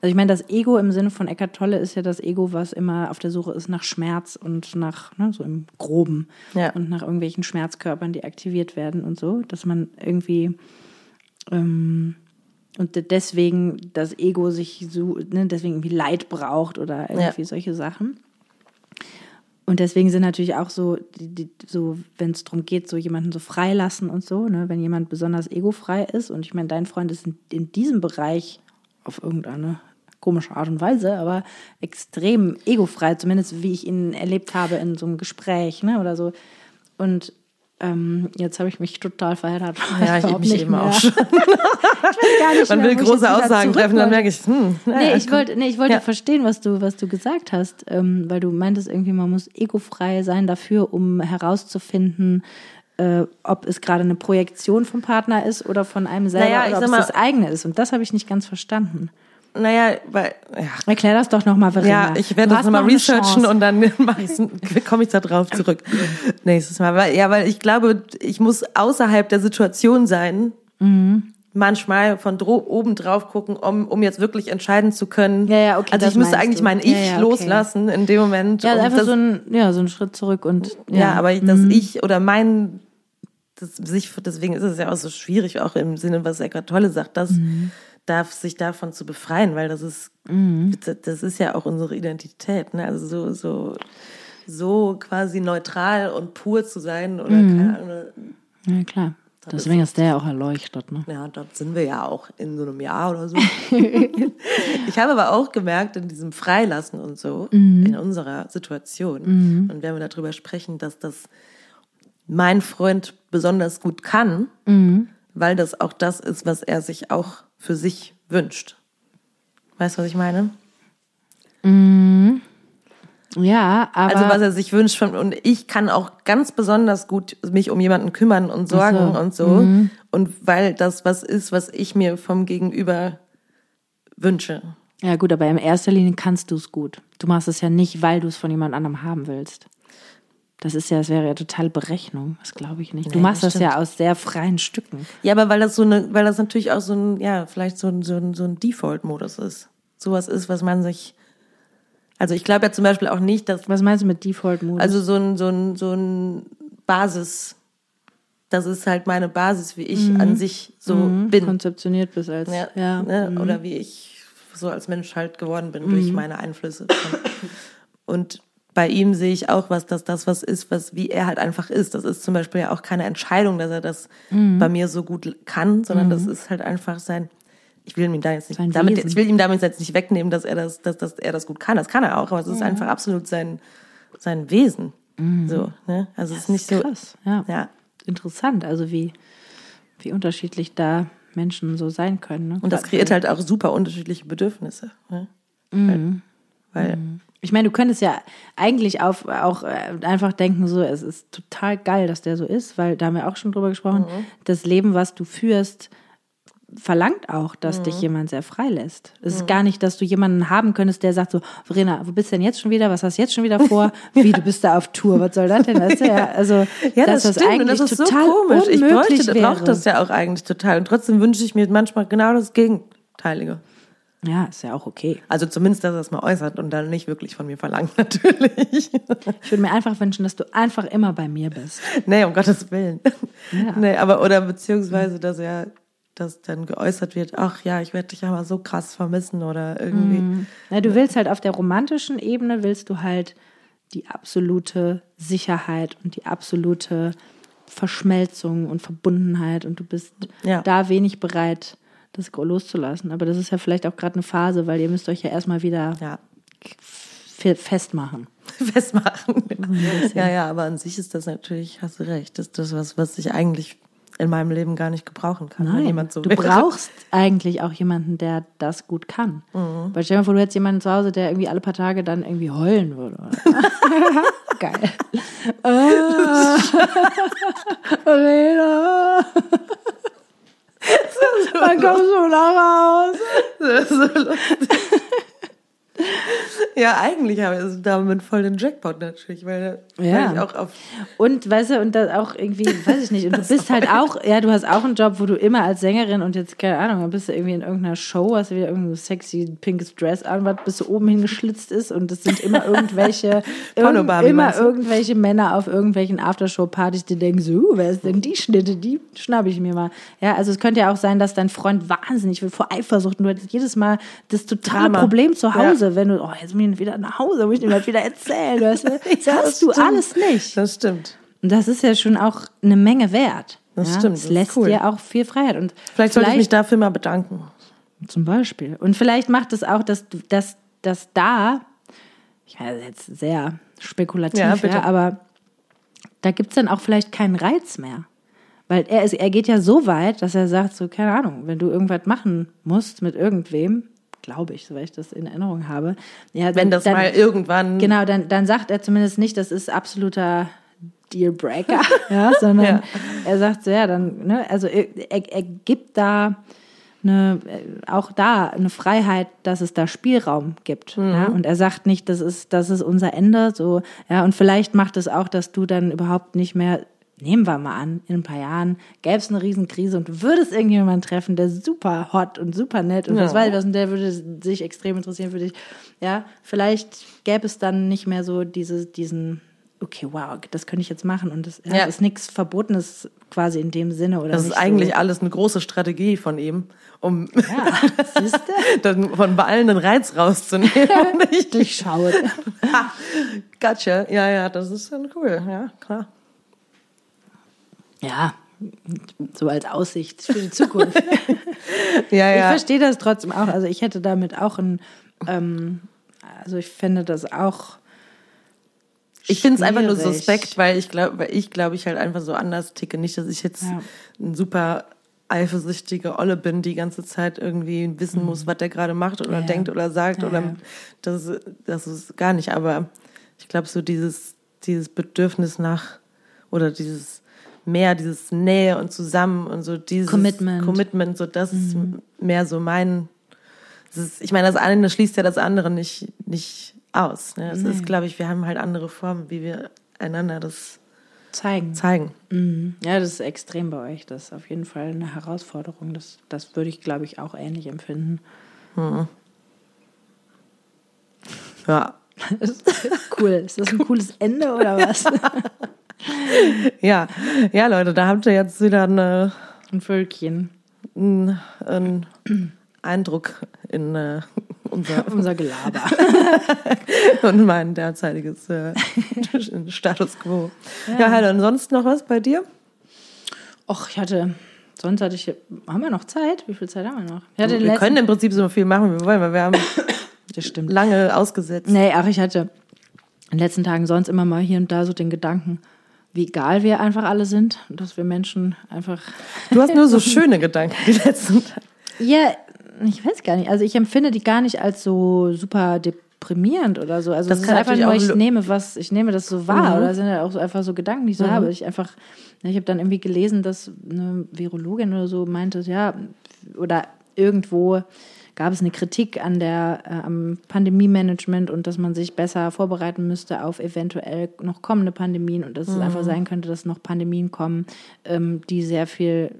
also ich meine, das Ego im Sinne von Eckart Tolle ist ja das Ego, was immer auf der Suche ist nach Schmerz und nach, ne, so im Groben Ja. und nach irgendwelchen Schmerzkörpern, die aktiviert werden und so, dass man irgendwie ähm, und de- deswegen das Ego sich so, ne, deswegen irgendwie Leid braucht oder irgendwie solche Sachen. Und deswegen sind natürlich auch so, die, die, so wenn es darum geht, so jemanden so freilassen und so, ne, wenn jemand besonders egofrei ist. Und ich meine, dein Freund ist in, in diesem Bereich auf irgendeine komische Art und Weise, aber extrem egofrei, zumindest wie ich ihn erlebt habe in so einem Gespräch, ne, oder so. Und ähm, jetzt habe ich mich total verheddert. Ja, ich Überhaupt mich eben mehr. auch schon. Man mehr, will ich große Aussagen treffen, dann merke ich, hm, Nee, naja, ich wollte, nee, ich wollte Ja. verstehen, was du, was du gesagt hast, ähm, weil du meintest irgendwie, man muss egofrei sein dafür, um herauszufinden, äh, ob es gerade eine Projektion vom Partner ist oder von einem selber Naja, ich oder ob es mal- das eigene ist. Und das habe ich nicht ganz verstanden. Naja, weil, ja, Erklär das doch nochmal, Verena. Ja, ich werde das nochmal researchen und dann komme ich da drauf zurück. Nächstes Mal. Weil, ja, weil ich glaube, ich muss außerhalb der Situation sein, Mhm. manchmal von oben drauf gucken, um, um jetzt wirklich entscheiden zu können. Ja, ja, okay, Also das ich müsste eigentlich du. mein Ja, Ich ja, okay. loslassen in dem Moment. Ja, einfach das, so ein, ja, so ein Schritt zurück und ja, aber das Mhm. Ich oder mein, das sich, deswegen ist es ja auch so schwierig, auch im Sinne, was Eckart Tolle sagt, das, Mhm. Darf, sich davon zu befreien, weil das ist, das ist ja auch unsere Identität. Ne? Also so, so, so quasi neutral und pur zu sein oder keine Ahnung. Ja, klar. Deswegen ist der ja auch erleuchtet, ne? Ja, dort sind wir ja auch in so einem Jahr oder so. ich habe aber auch gemerkt, in diesem Freilassen und so, in unserer Situation, und wenn wir darüber sprechen, dass das mein Freund besonders gut kann, weil das auch das ist, was er sich auch für sich wünscht. Weißt du, was ich meine? Ja, aber. Also was er sich wünscht von, und ich kann auch ganz besonders gut mich um jemanden kümmern und sorgen so. und so. Und weil das was ist, was ich mir vom Gegenüber wünsche. ja, gut, aber in erster Linie kannst du es gut. Du machst es ja nicht, weil du es von jemand anderem haben willst. Das ist ja, das wäre ja total Berechnung. Das glaube ich nicht. Du Nee, machst das das ja aus sehr freien Stücken. Ja, aber weil das so eine, weil das natürlich auch so ein, ja, vielleicht so ein, so ein, so ein Default-Modus ist. Sowas ist, was man sich, also ich glaube ja zum Beispiel auch nicht, dass, Was meinst du mit Default-Modus? also so ein, so ein, so ein Basis, das ist halt meine Basis, wie ich an sich so bin. konzeptioniert bist als. Ja, ja. Ne? Oder wie ich so als Mensch halt geworden bin durch meine Einflüsse. Und bei ihm sehe ich auch, was das, das was ist, was wie er halt einfach ist. Das ist zum Beispiel ja auch keine Entscheidung, dass er das bei mir so gut kann, sondern das ist halt einfach sein. Ich will ihm da jetzt nicht, damit, ich will ihm damit jetzt nicht wegnehmen, dass er das, dass, dass er das gut kann. Das kann er auch, aber es ist einfach absolut sein, sein Wesen. So, ne? Also es ist nicht so. Krass, ja. Ja. Interessant, also wie, wie unterschiedlich da Menschen so sein können. Ne? Und das kreiert halt auch super unterschiedliche Bedürfnisse. Ne? Weil, weil Ich meine, du könntest ja eigentlich auf, auch äh, einfach denken, so, es ist total geil, dass der so ist, weil da haben wir auch schon drüber gesprochen, das Leben, was du führst, verlangt auch, dass dich jemand sehr frei lässt. Es ist gar nicht, dass du jemanden haben könntest, der sagt so, Verena, wo bist du denn jetzt schon wieder? Was hast du jetzt schon wieder vor? Wie, du bist da auf Tour? Was soll das denn? Weißt du, ja, also, Ja, das, das stimmt. eigentlich und das ist so total komisch. Ich bräuchte, wäre. brauche das ja auch eigentlich total. Und trotzdem wünsche ich mir manchmal genau das Gegenteilige. Ja, ist ja auch okay. Also zumindest, dass er es mal äußert und dann nicht wirklich von mir verlangt, natürlich. Ich würde mir einfach wünschen, dass du einfach immer bei mir bist. nee, um Gottes Willen. Ja. Nee, aber, oder beziehungsweise, dass er, dass dann geäußert wird, ach ja, ich werde dich aber so krass vermissen oder irgendwie. Na, du willst halt auf der romantischen Ebene, willst du halt die absolute Sicherheit und die absolute Verschmelzung und Verbundenheit und du bist Ja. da wenig bereit, das loszulassen. Aber das ist ja vielleicht auch gerade eine Phase, weil ihr müsst euch ja erstmal wieder Ja, fe- festmachen. festmachen. Ja, ja, aber an sich ist das natürlich, hast du recht, ist das was, was ich eigentlich in meinem Leben gar nicht gebrauchen kann, wenn Nein, jemand so du wäre. brauchst eigentlich auch jemanden, der das gut kann. Mhm. Weil stell dir mal vor, du hättest jemanden zu Hause, der irgendwie alle paar Tage dann irgendwie heulen würde. Geil. Verena. Wann kommst du nach Hause? Ja, eigentlich habe ich damit voll den Jackpot natürlich, weil, Ja. ich auch auf Und weißt du, und das auch irgendwie, weiß ich nicht, und du bist halt auch, ja, du hast auch einen Job, wo du immer als Sängerin und jetzt, keine Ahnung, dann bist du irgendwie in irgendeiner Show, hast du wieder irgendein sexy pinkes Dress an, was bis oben hingeschlitzt ist und es sind immer irgendwelche, irgend, immer du? irgendwelche Männer auf irgendwelchen Aftershow-Partys, die denken so, wer ist denn die Schnitte, die schnapp ich mir mal. Ja, also es könnte ja auch sein, dass dein Freund wahnsinnig will vor Eifersucht und du hättest jedes Mal das totale Drama. Problem zu Hause, wenn du, oh, jetzt muss ich wieder nach Hause, muss ich ihm das wieder erzählen, weißt du? Das Ja, hast du stimmt. alles nicht. Das stimmt. Und das ist ja schon auch eine Menge wert. Das ja? stimmt, Es das ist lässt cool. dir auch viel Freiheit. Und Vielleicht sollte ich mich dafür mal bedanken. zum Beispiel. Und vielleicht macht es auch, dass, dass, dass da, ich meine, das ist jetzt sehr spekulativ, Ja, ja, aber da gibt es dann auch vielleicht keinen Reiz mehr. Weil er, ist, er geht ja so weit, dass er sagt, so, keine Ahnung, wenn du irgendwas machen musst mit irgendwem, glaube ich, soweit ich das in Erinnerung habe. Ja, Wenn das dann, mal irgendwann. Genau, dann, dann sagt er zumindest nicht, das ist absoluter Dealbreaker, ja, sondern Ja. er sagt so, ja, dann, ne, also er, er, er gibt da eine, äh, auch da eine Freiheit, dass es da Spielraum gibt. Mhm. Ja? Und er sagt nicht, das ist, das ist unser Ende, so, ja, und vielleicht macht es auch, dass du dann überhaupt nicht mehr, nehmen wir mal an, in ein paar Jahren gäbe es eine Riesenkrise und du würdest irgendjemanden treffen, der super hot und super nett und Ja. was weiß ich was, und der würde sich extrem interessieren für dich. Ja, vielleicht gäbe es dann nicht mehr so diese, diesen, okay, wow, das könnte ich jetzt machen und das ja. Ja. ist nichts Verbotenes quasi in dem Sinne oder Das ist eigentlich so. alles eine große Strategie von ihm, um Ja, von allen den Reiz rauszunehmen. nicht Durchschaut. Ha, gotcha. Ja, ja, das ist dann cool. Ja, klar. Ja, so als Aussicht für die Zukunft. Ja, Ich ja. verstehe das trotzdem auch. Also ich hätte damit auch ein, ähm, also ich finde das auch. Ich finde es einfach nur suspekt, weil ich glaube, weil ich glaube, ich halt einfach so anders ticke. Nicht, dass ich jetzt Ja. ein super eifersüchtige Olle bin, die ganze Zeit irgendwie wissen muss, was der gerade macht oder Mhm. Ja. denkt oder sagt Ja, oder das, das ist gar nicht. Aber ich glaube, so dieses, dieses Bedürfnis nach oder dieses mehr, dieses Nähe und zusammen und so dieses Commitment. Mhm. Commitment, so das ist mehr so mein. Das ist, ich meine, das eine schließt ja das andere nicht, nicht aus. Ne? Es ist, glaube ich, wir haben halt andere Formen, wie wir einander das Zeigen. zeigen. Mhm. Ja, das ist extrem bei euch. Das ist auf jeden Fall eine Herausforderung. Das, das würde ich, glaube ich, auch ähnlich empfinden. Ja. cool. Ist das ein cooles Ende oder was? Ja, ja, Leute, da habt ihr jetzt wieder eine, Ein Völkchen. einen, einen Eindruck in äh, unser Unser Gelaber. und mein derzeitiges äh, Status quo. Ja, halt, und sonst noch was bei dir? Och, ich hatte. Sonst hatte ich. Haben wir noch Zeit? Wie viel Zeit haben wir noch? Wir letzten- können im Prinzip so viel machen, wie wir wollen, weil wir haben Das stimmt. lange ausgesetzt. Nee, ach, ich hatte in den letzten Tagen sonst immer mal hier und da so den Gedanken, wie egal wir einfach alle sind und dass wir Menschen einfach. Du hast nur so schöne Gedanken die letzten Tage. Ja, ich weiß gar nicht. Also ich empfinde die gar nicht als so super deprimierend oder so. Also Das das ist einfach nur, ich nehme was, ich nehme das so wahr. Mhm. Oder sind ja auch so einfach so Gedanken, die ich so habe. Ich einfach, ich habe dann irgendwie gelesen, dass eine Virologin oder so meinte, ja, oder irgendwo gab es eine Kritik an der äh, am Pandemie-Management und dass man sich besser vorbereiten müsste auf eventuell noch kommende Pandemien und dass es einfach sein könnte, dass noch Pandemien kommen, ähm, die sehr viel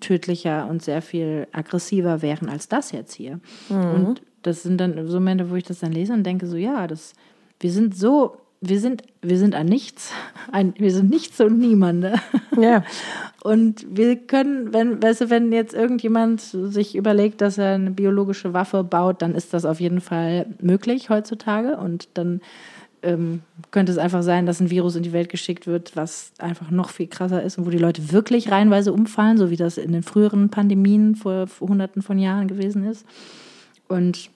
tödlicher und sehr viel aggressiver wären als das jetzt hier. Und das sind dann so Momente, wo ich das dann lese und denke so, ja, das, wir sind so, wir sind, wir sind ein Nichts, ein, wir sind Nichts und Niemande. Ja. Und wir können, wenn, weißt du, wenn jetzt irgendjemand sich überlegt, dass er eine biologische Waffe baut, dann ist das auf jeden Fall möglich heutzutage. Und dann ähm, könnte es einfach sein, dass ein Virus in die Welt geschickt wird, was einfach noch viel krasser ist und wo die Leute wirklich reihenweise umfallen, so wie das in den früheren Pandemien vor, vor hunderten von Jahren gewesen ist. Und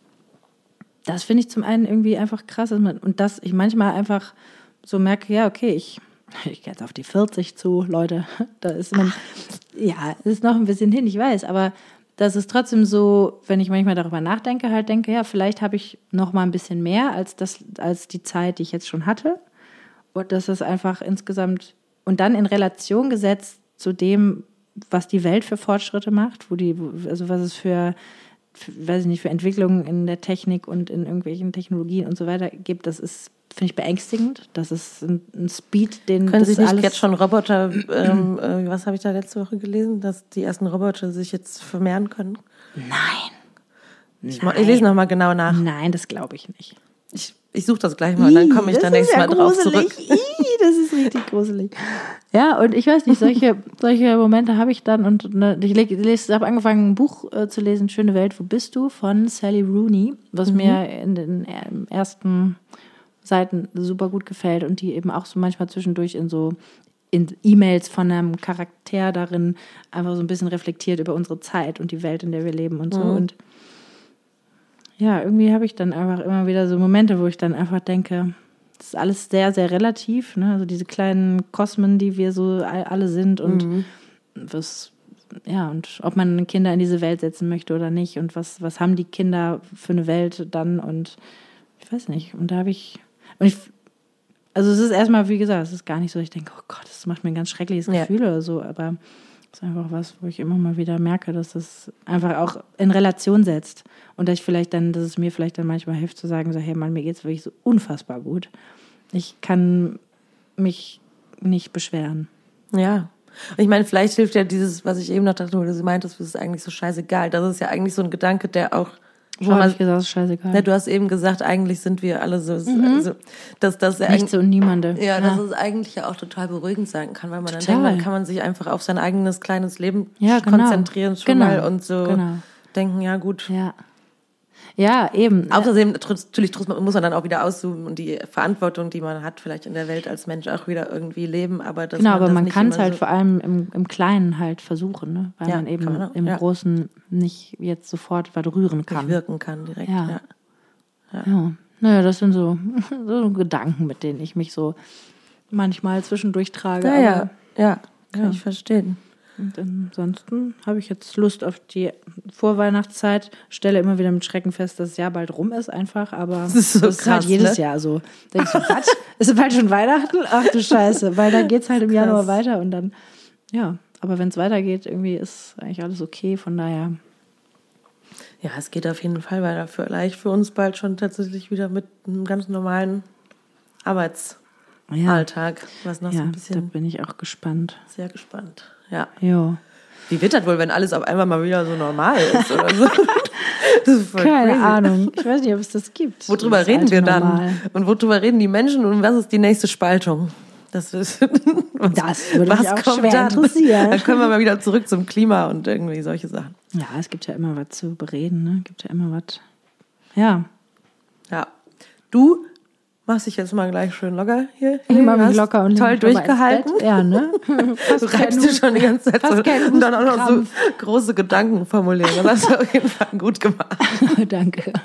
das finde ich zum einen irgendwie einfach krass. Man, und dass ich manchmal einfach so merke, ja, okay, ich, ich gehe jetzt auf die 40 zu, Leute. Da ist man, ja, ist noch ein bisschen hin, ich weiß, aber das ist trotzdem so, wenn ich manchmal darüber nachdenke, halt denke, ja, vielleicht habe ich noch mal ein bisschen mehr als das, als die Zeit, die ich jetzt schon hatte. Und das ist einfach insgesamt und dann in Relation gesetzt zu dem, was die Welt für Fortschritte macht, wo die, also was es für, weiß ich nicht, für Entwicklungen in der Technik und in irgendwelchen Technologien und so weiter gibt, das ist, finde ich, beängstigend. Das ist ein, ein Speed, den Können sich nicht jetzt schon Roboter, ähm, äh, was habe ich da letzte Woche gelesen, dass die ersten Roboter sich jetzt vermehren können? Nein. Ich, ma- ich lese nochmal genau nach. Nein, das glaube ich nicht. Ich, ich suche das gleich mal und dann komme ich dann das nächstes ist Mal ja drauf gruselig. zurück. Ih, das ist richtig gruselig. Ja, und ich weiß nicht, solche, solche Momente habe ich dann und ne, ich, habe angefangen, ein Buch äh, zu lesen, Schöne Welt, wo bist du? von Sally Rooney, was Mhm. mir in den äh, ersten Seiten super gut gefällt und die eben auch so manchmal zwischendurch in so in E-Mails von einem Charakter darin einfach so ein bisschen reflektiert über unsere Zeit und die Welt, in der wir leben und so. Mhm. Und ja, irgendwie habe ich dann einfach immer wieder so Momente, wo ich dann einfach denke, das ist alles sehr, sehr relativ. Ne? Also diese kleinen Kosmen, die wir so all- alle sind und Mhm. was, ja, und ob man Kinder in diese Welt setzen möchte oder nicht und was, was haben die Kinder für eine Welt dann und ich weiß nicht. Und da habe ich, und ich, also es ist erstmal, wie gesagt, es ist gar nicht so, ich denke, oh Gott, das macht mir ein ganz schreckliches Ja. Gefühl oder so, aber es ist einfach was, wo ich immer mal wieder merke, dass das einfach auch in Relation setzt und dass ich vielleicht dann, dass es mir vielleicht dann manchmal hilft zu sagen, so, hey Mann, mir geht's wirklich so unfassbar gut. Ich kann mich nicht beschweren. Ja. Ich meine, vielleicht hilft ja dieses, was ich eben noch dachte, wo du meintest, das ist eigentlich so scheißegal. Das ist ja eigentlich so ein Gedanke, der auch Wo habe ich gesagt, ist scheißegal. Ja, du hast eben gesagt, eigentlich sind wir alle so, Mhm. so dass das ja Nichts und niemande. Ja, dass es eigentlich ja auch total beruhigend sein kann, weil man dann Total. denkt, dann kann man sich einfach auf sein eigenes kleines Leben Ja, genau. konzentrieren schon Genau. mal und so Genau. denken, ja gut. Ja. Ja, eben. Außerdem natürlich muss man dann auch wieder auszoomen und die Verantwortung, die man hat, vielleicht in der Welt als Mensch auch wieder irgendwie leben. Aber Genau, man aber das man nicht kann es halt so, vor allem im, im Kleinen halt versuchen, ne? weil Ja, man eben man auch, im ja. Großen nicht jetzt sofort was rühren nicht kann. wirken kann direkt. Ja. Ja. Ja, naja, das sind so, so Gedanken, mit denen ich mich so manchmal zwischendurch trage. Ja, ja, ja, kann ich verstehen. Und ansonsten habe ich jetzt Lust auf die Vorweihnachtszeit. Stelle immer wieder mit Schrecken fest, dass das Jahr bald rum ist, einfach. Aber das ist so halt krass, jedes ne? Jahr so. Denkst du, was? Ist bald schon Weihnachten? Ach du Scheiße. Weil dann geht's halt im Januar Krass. weiter und dann, ja. Aber wenn es weitergeht, irgendwie ist eigentlich alles okay. Von daher, Ja, es geht auf jeden Fall weiter. Vielleicht für uns bald schon tatsächlich wieder mit einem ganz normalen Arbeitsalltag, ja, was noch so ja ein da bisschen bin ich auch gespannt. sehr gespannt. Ja. Jo. Wie wird das wohl, wenn alles auf einmal mal wieder so normal ist oder so? Das ist voll Keine crazy. Ahnung. Ich weiß nicht, ob es das gibt. Worüber Das reden wir dann? Normal. Und worüber reden die Menschen und was ist die nächste Spaltung? Das ist was, Das würde mich auch schwer dann? interessieren. Dann können wir mal wieder zurück zum Klima und irgendwie solche Sachen. Ja, es gibt ja immer was zu bereden, ne? Gibt ja immer was. Ja. Ja. Du machst dich jetzt mal gleich schön locker hier. Ich mache mich locker und toll durchgehalten. Ja, ne? Du reibst dir schon die ganze Zeit so, und dann auch noch so große Gedanken formulieren. Das hast du auf jeden Fall gut gemacht. Danke.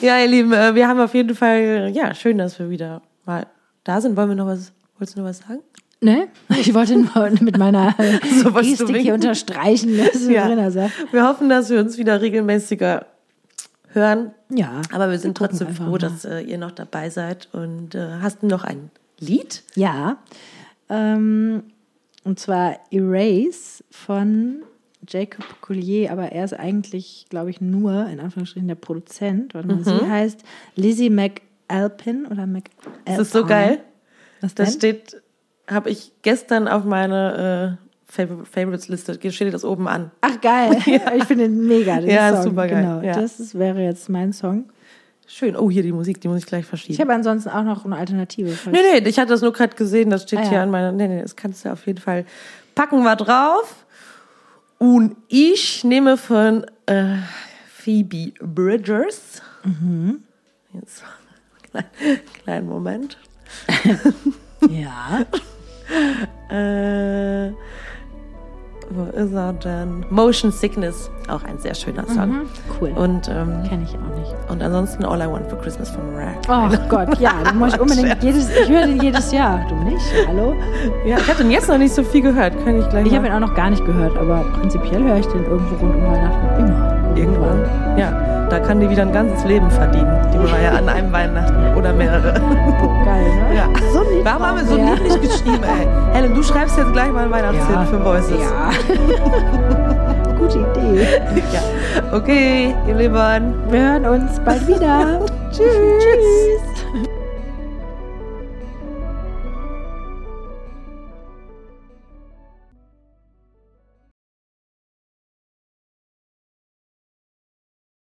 Ja, ihr Lieben, äh, wir haben auf jeden Fall, ja, schön, dass wir wieder mal da sind. Wollen wir noch was, wolltest du noch was sagen? Ne? Ich wollte nur mit meiner So, Gestik hier unterstreichen, was Ja. Verena sagt. Wir hoffen, dass wir uns wieder regelmäßiger hören. Ja. Aber wir sind gucken trotzdem froh, mal. dass äh, ihr noch dabei seid. Und äh, hast du noch ein Lied? Ja. Ähm, und zwar Erase von Jacob Collier, aber er ist eigentlich, glaube ich, nur in Anführungsstrichen der Produzent. Warte mal, Mhm. sie heißt Lizzie McAlpin oder McAlpin. Das ist so geil. Was Das denn? steht, habe ich gestern auf meine äh, Favor- Favorites-Liste, steht das oben an. Ach geil, ich finde den mega. Den Ja, Song. super geil, Genau, ja. das ist, wäre jetzt mein Song. Schön. Oh, hier die Musik, die muss ich gleich verschieben. Ich habe ansonsten auch noch eine Alternative. Nee, nee, ich hatte das nur gerade gesehen, das steht Ah, ja. hier an meiner. Nee, nee, das kannst du auf jeden Fall packen wir drauf. Und ich nehme von äh, Phoebe Bridgers. Mhm. Jetzt, klein, kleinen Moment. Ja. Äh, wo ist er denn? Motion Sickness, auch ein sehr schöner Song. Mhm, cool. Und, ähm, Kenne ich auch nicht. und ansonsten All I Want for Christmas von Mariah. Oh Gott, ja, den muss ich unbedingt jedes, ich höre den jedes Jahr. Du nicht? Hallo? Ja, ich habe den jetzt noch nicht so viel gehört. Kann ich gleich Ich habe ihn auch noch gar nicht gehört, aber prinzipiell höre ich den irgendwo rund um Weihnachten immer. Irgendwann. Ja, da kann die wieder ein ganzes Leben verdienen. Die war ja an einem Weihnachten oder mehrere. Geil, ne? Ja. So lieb Warum haben wir so wir. niedlich geschrieben, ey? Helen, du schreibst jetzt gleich mal ein Weihnachtshit Ja. für Voices. Ja. Gute Idee. ja. Okay, ihr Lieben. Wir hören uns bald wieder. Tschüss. Tschüss.